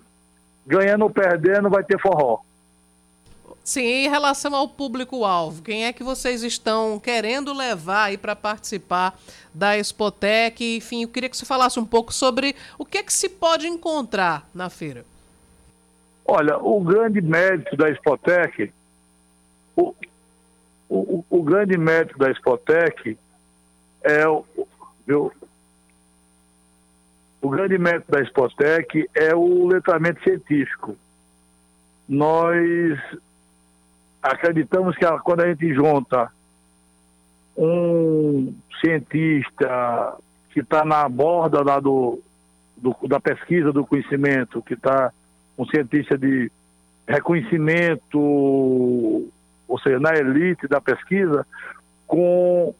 Ganhando ou perdendo, vai ter forró. Sim, em relação ao público-alvo, quem é que vocês estão querendo levar aí para participar da Expotec? Enfim, eu queria que você falasse um pouco sobre o que é que se pode encontrar na feira. Olha, o grande mérito da Expotec, o, o, o grande mérito da Expotec é o, viu? o grande mérito da Expotec é o letramento científico. Nós acreditamos que quando a gente junta um cientista que está na borda do, do- da pesquisa do conhecimento, que está um cientista de reconhecimento, ou seja, na elite da pesquisa, com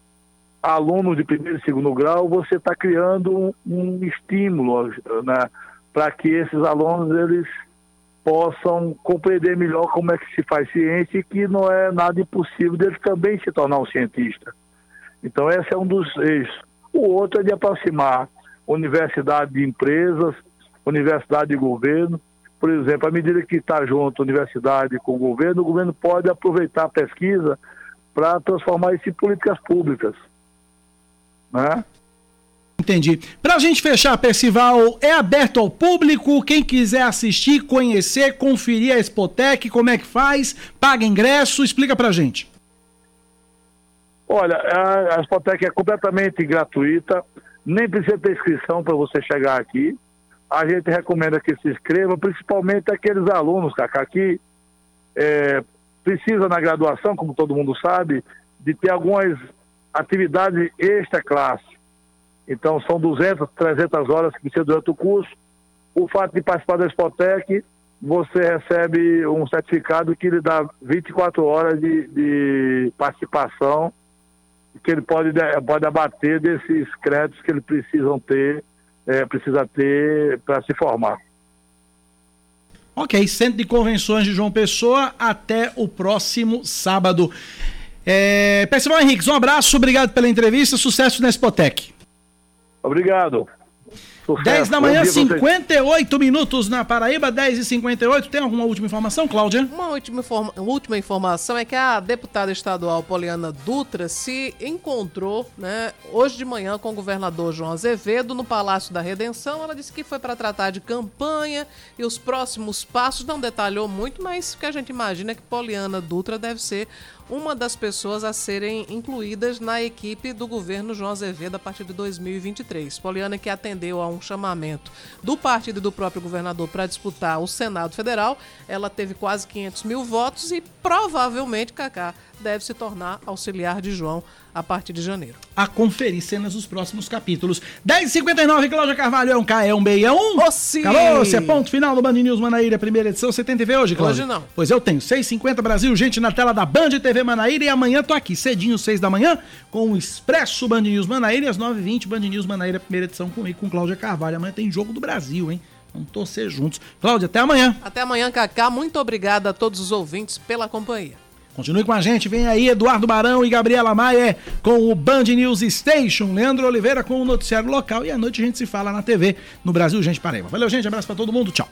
alunos de primeiro e segundo grau, você está criando um, um estímulo né, para que esses alunos eles possam compreender melhor como é que se faz ciência e que não é nada impossível deles também se tornar um cientista. Então, esse é um dos eixos. O outro é de aproximar universidade de empresas, universidade de governo. Por exemplo, à medida que está junto a universidade com o governo, o governo pode aproveitar a pesquisa para transformar isso em políticas públicas. Né? Entendi. Pra gente fechar, Percival, é aberto ao público, quem quiser assistir, conhecer, conferir a Expotec, como é que faz, paga ingresso, explica pra gente. Olha, a, a Spotec é completamente gratuita, nem precisa ter inscrição para você chegar aqui. A gente recomenda que se inscreva, principalmente aqueles alunos, Cacá, que é, precisa na graduação, como todo mundo sabe, de ter algumas atividades extra-classe. Então, são 200, 300 horas que precisa durante o curso. O fato de participar da Spotec, você recebe um certificado que lhe dá 24 horas de, de participação que ele pode, pode abater desses créditos que ele precisam ter, é, precisa ter para se formar. Ok, Centro de Convenções de João Pessoa, até o próximo sábado. É, Percival Henriques, um abraço, obrigado pela entrevista, sucesso na Expotec. Obrigado. Sucesso. 10 da manhã, dia pra vocês. 58 minutos na Paraíba, 10 e 58 Tem alguma última informação, Cláudia? Uma última, informa- última informação é que a deputada estadual Poliana Dutra se encontrou né, hoje de manhã com o governador João Azevedo no Palácio da Redenção. Ela disse que foi para tratar de campanha e os próximos passos. Não detalhou muito, mas o que a gente imagina é que Poliana Dutra deve ser uma das pessoas a serem incluídas na equipe do governo João Azevedo a partir de 2023. Poliana que atendeu a um chamamento do partido e do próprio governador para disputar o Senado Federal, ela teve quase 500 mil votos e provavelmente, Cacá, deve se tornar auxiliar de João a partir de janeiro. A conferir cenas dos próximos capítulos. 10h59, Cláudia Carvalho, é um K, é um B, é um... Ô, sim! Acabou, esse é ponto final do Band News Manaíra, primeira edição. Você tem TV hoje, Cláudia? Hoje não. Pois eu tenho, 6h50 Brasil, gente na tela da Band TV Manaíra e amanhã tô aqui, cedinho, 6 da manhã, com o Expresso Band News Manaíra e às 9h20 Band News Manaíra, primeira edição comigo, com Cláudia Carvalho. Amanhã tem Jogo do Brasil, hein? Vamos torcer juntos. Cláudia, até amanhã. Até amanhã, Cacá. Muito obrigada a todos os ouvintes pela companhia. Continue com a gente, vem aí Eduardo Barão e Gabriela Maia com o Band News Station, Leandro Oliveira com o noticiário local e à noite a gente se fala na TV no Brasil, gente Paraíba. Valeu, gente, abraço pra todo mundo, tchau.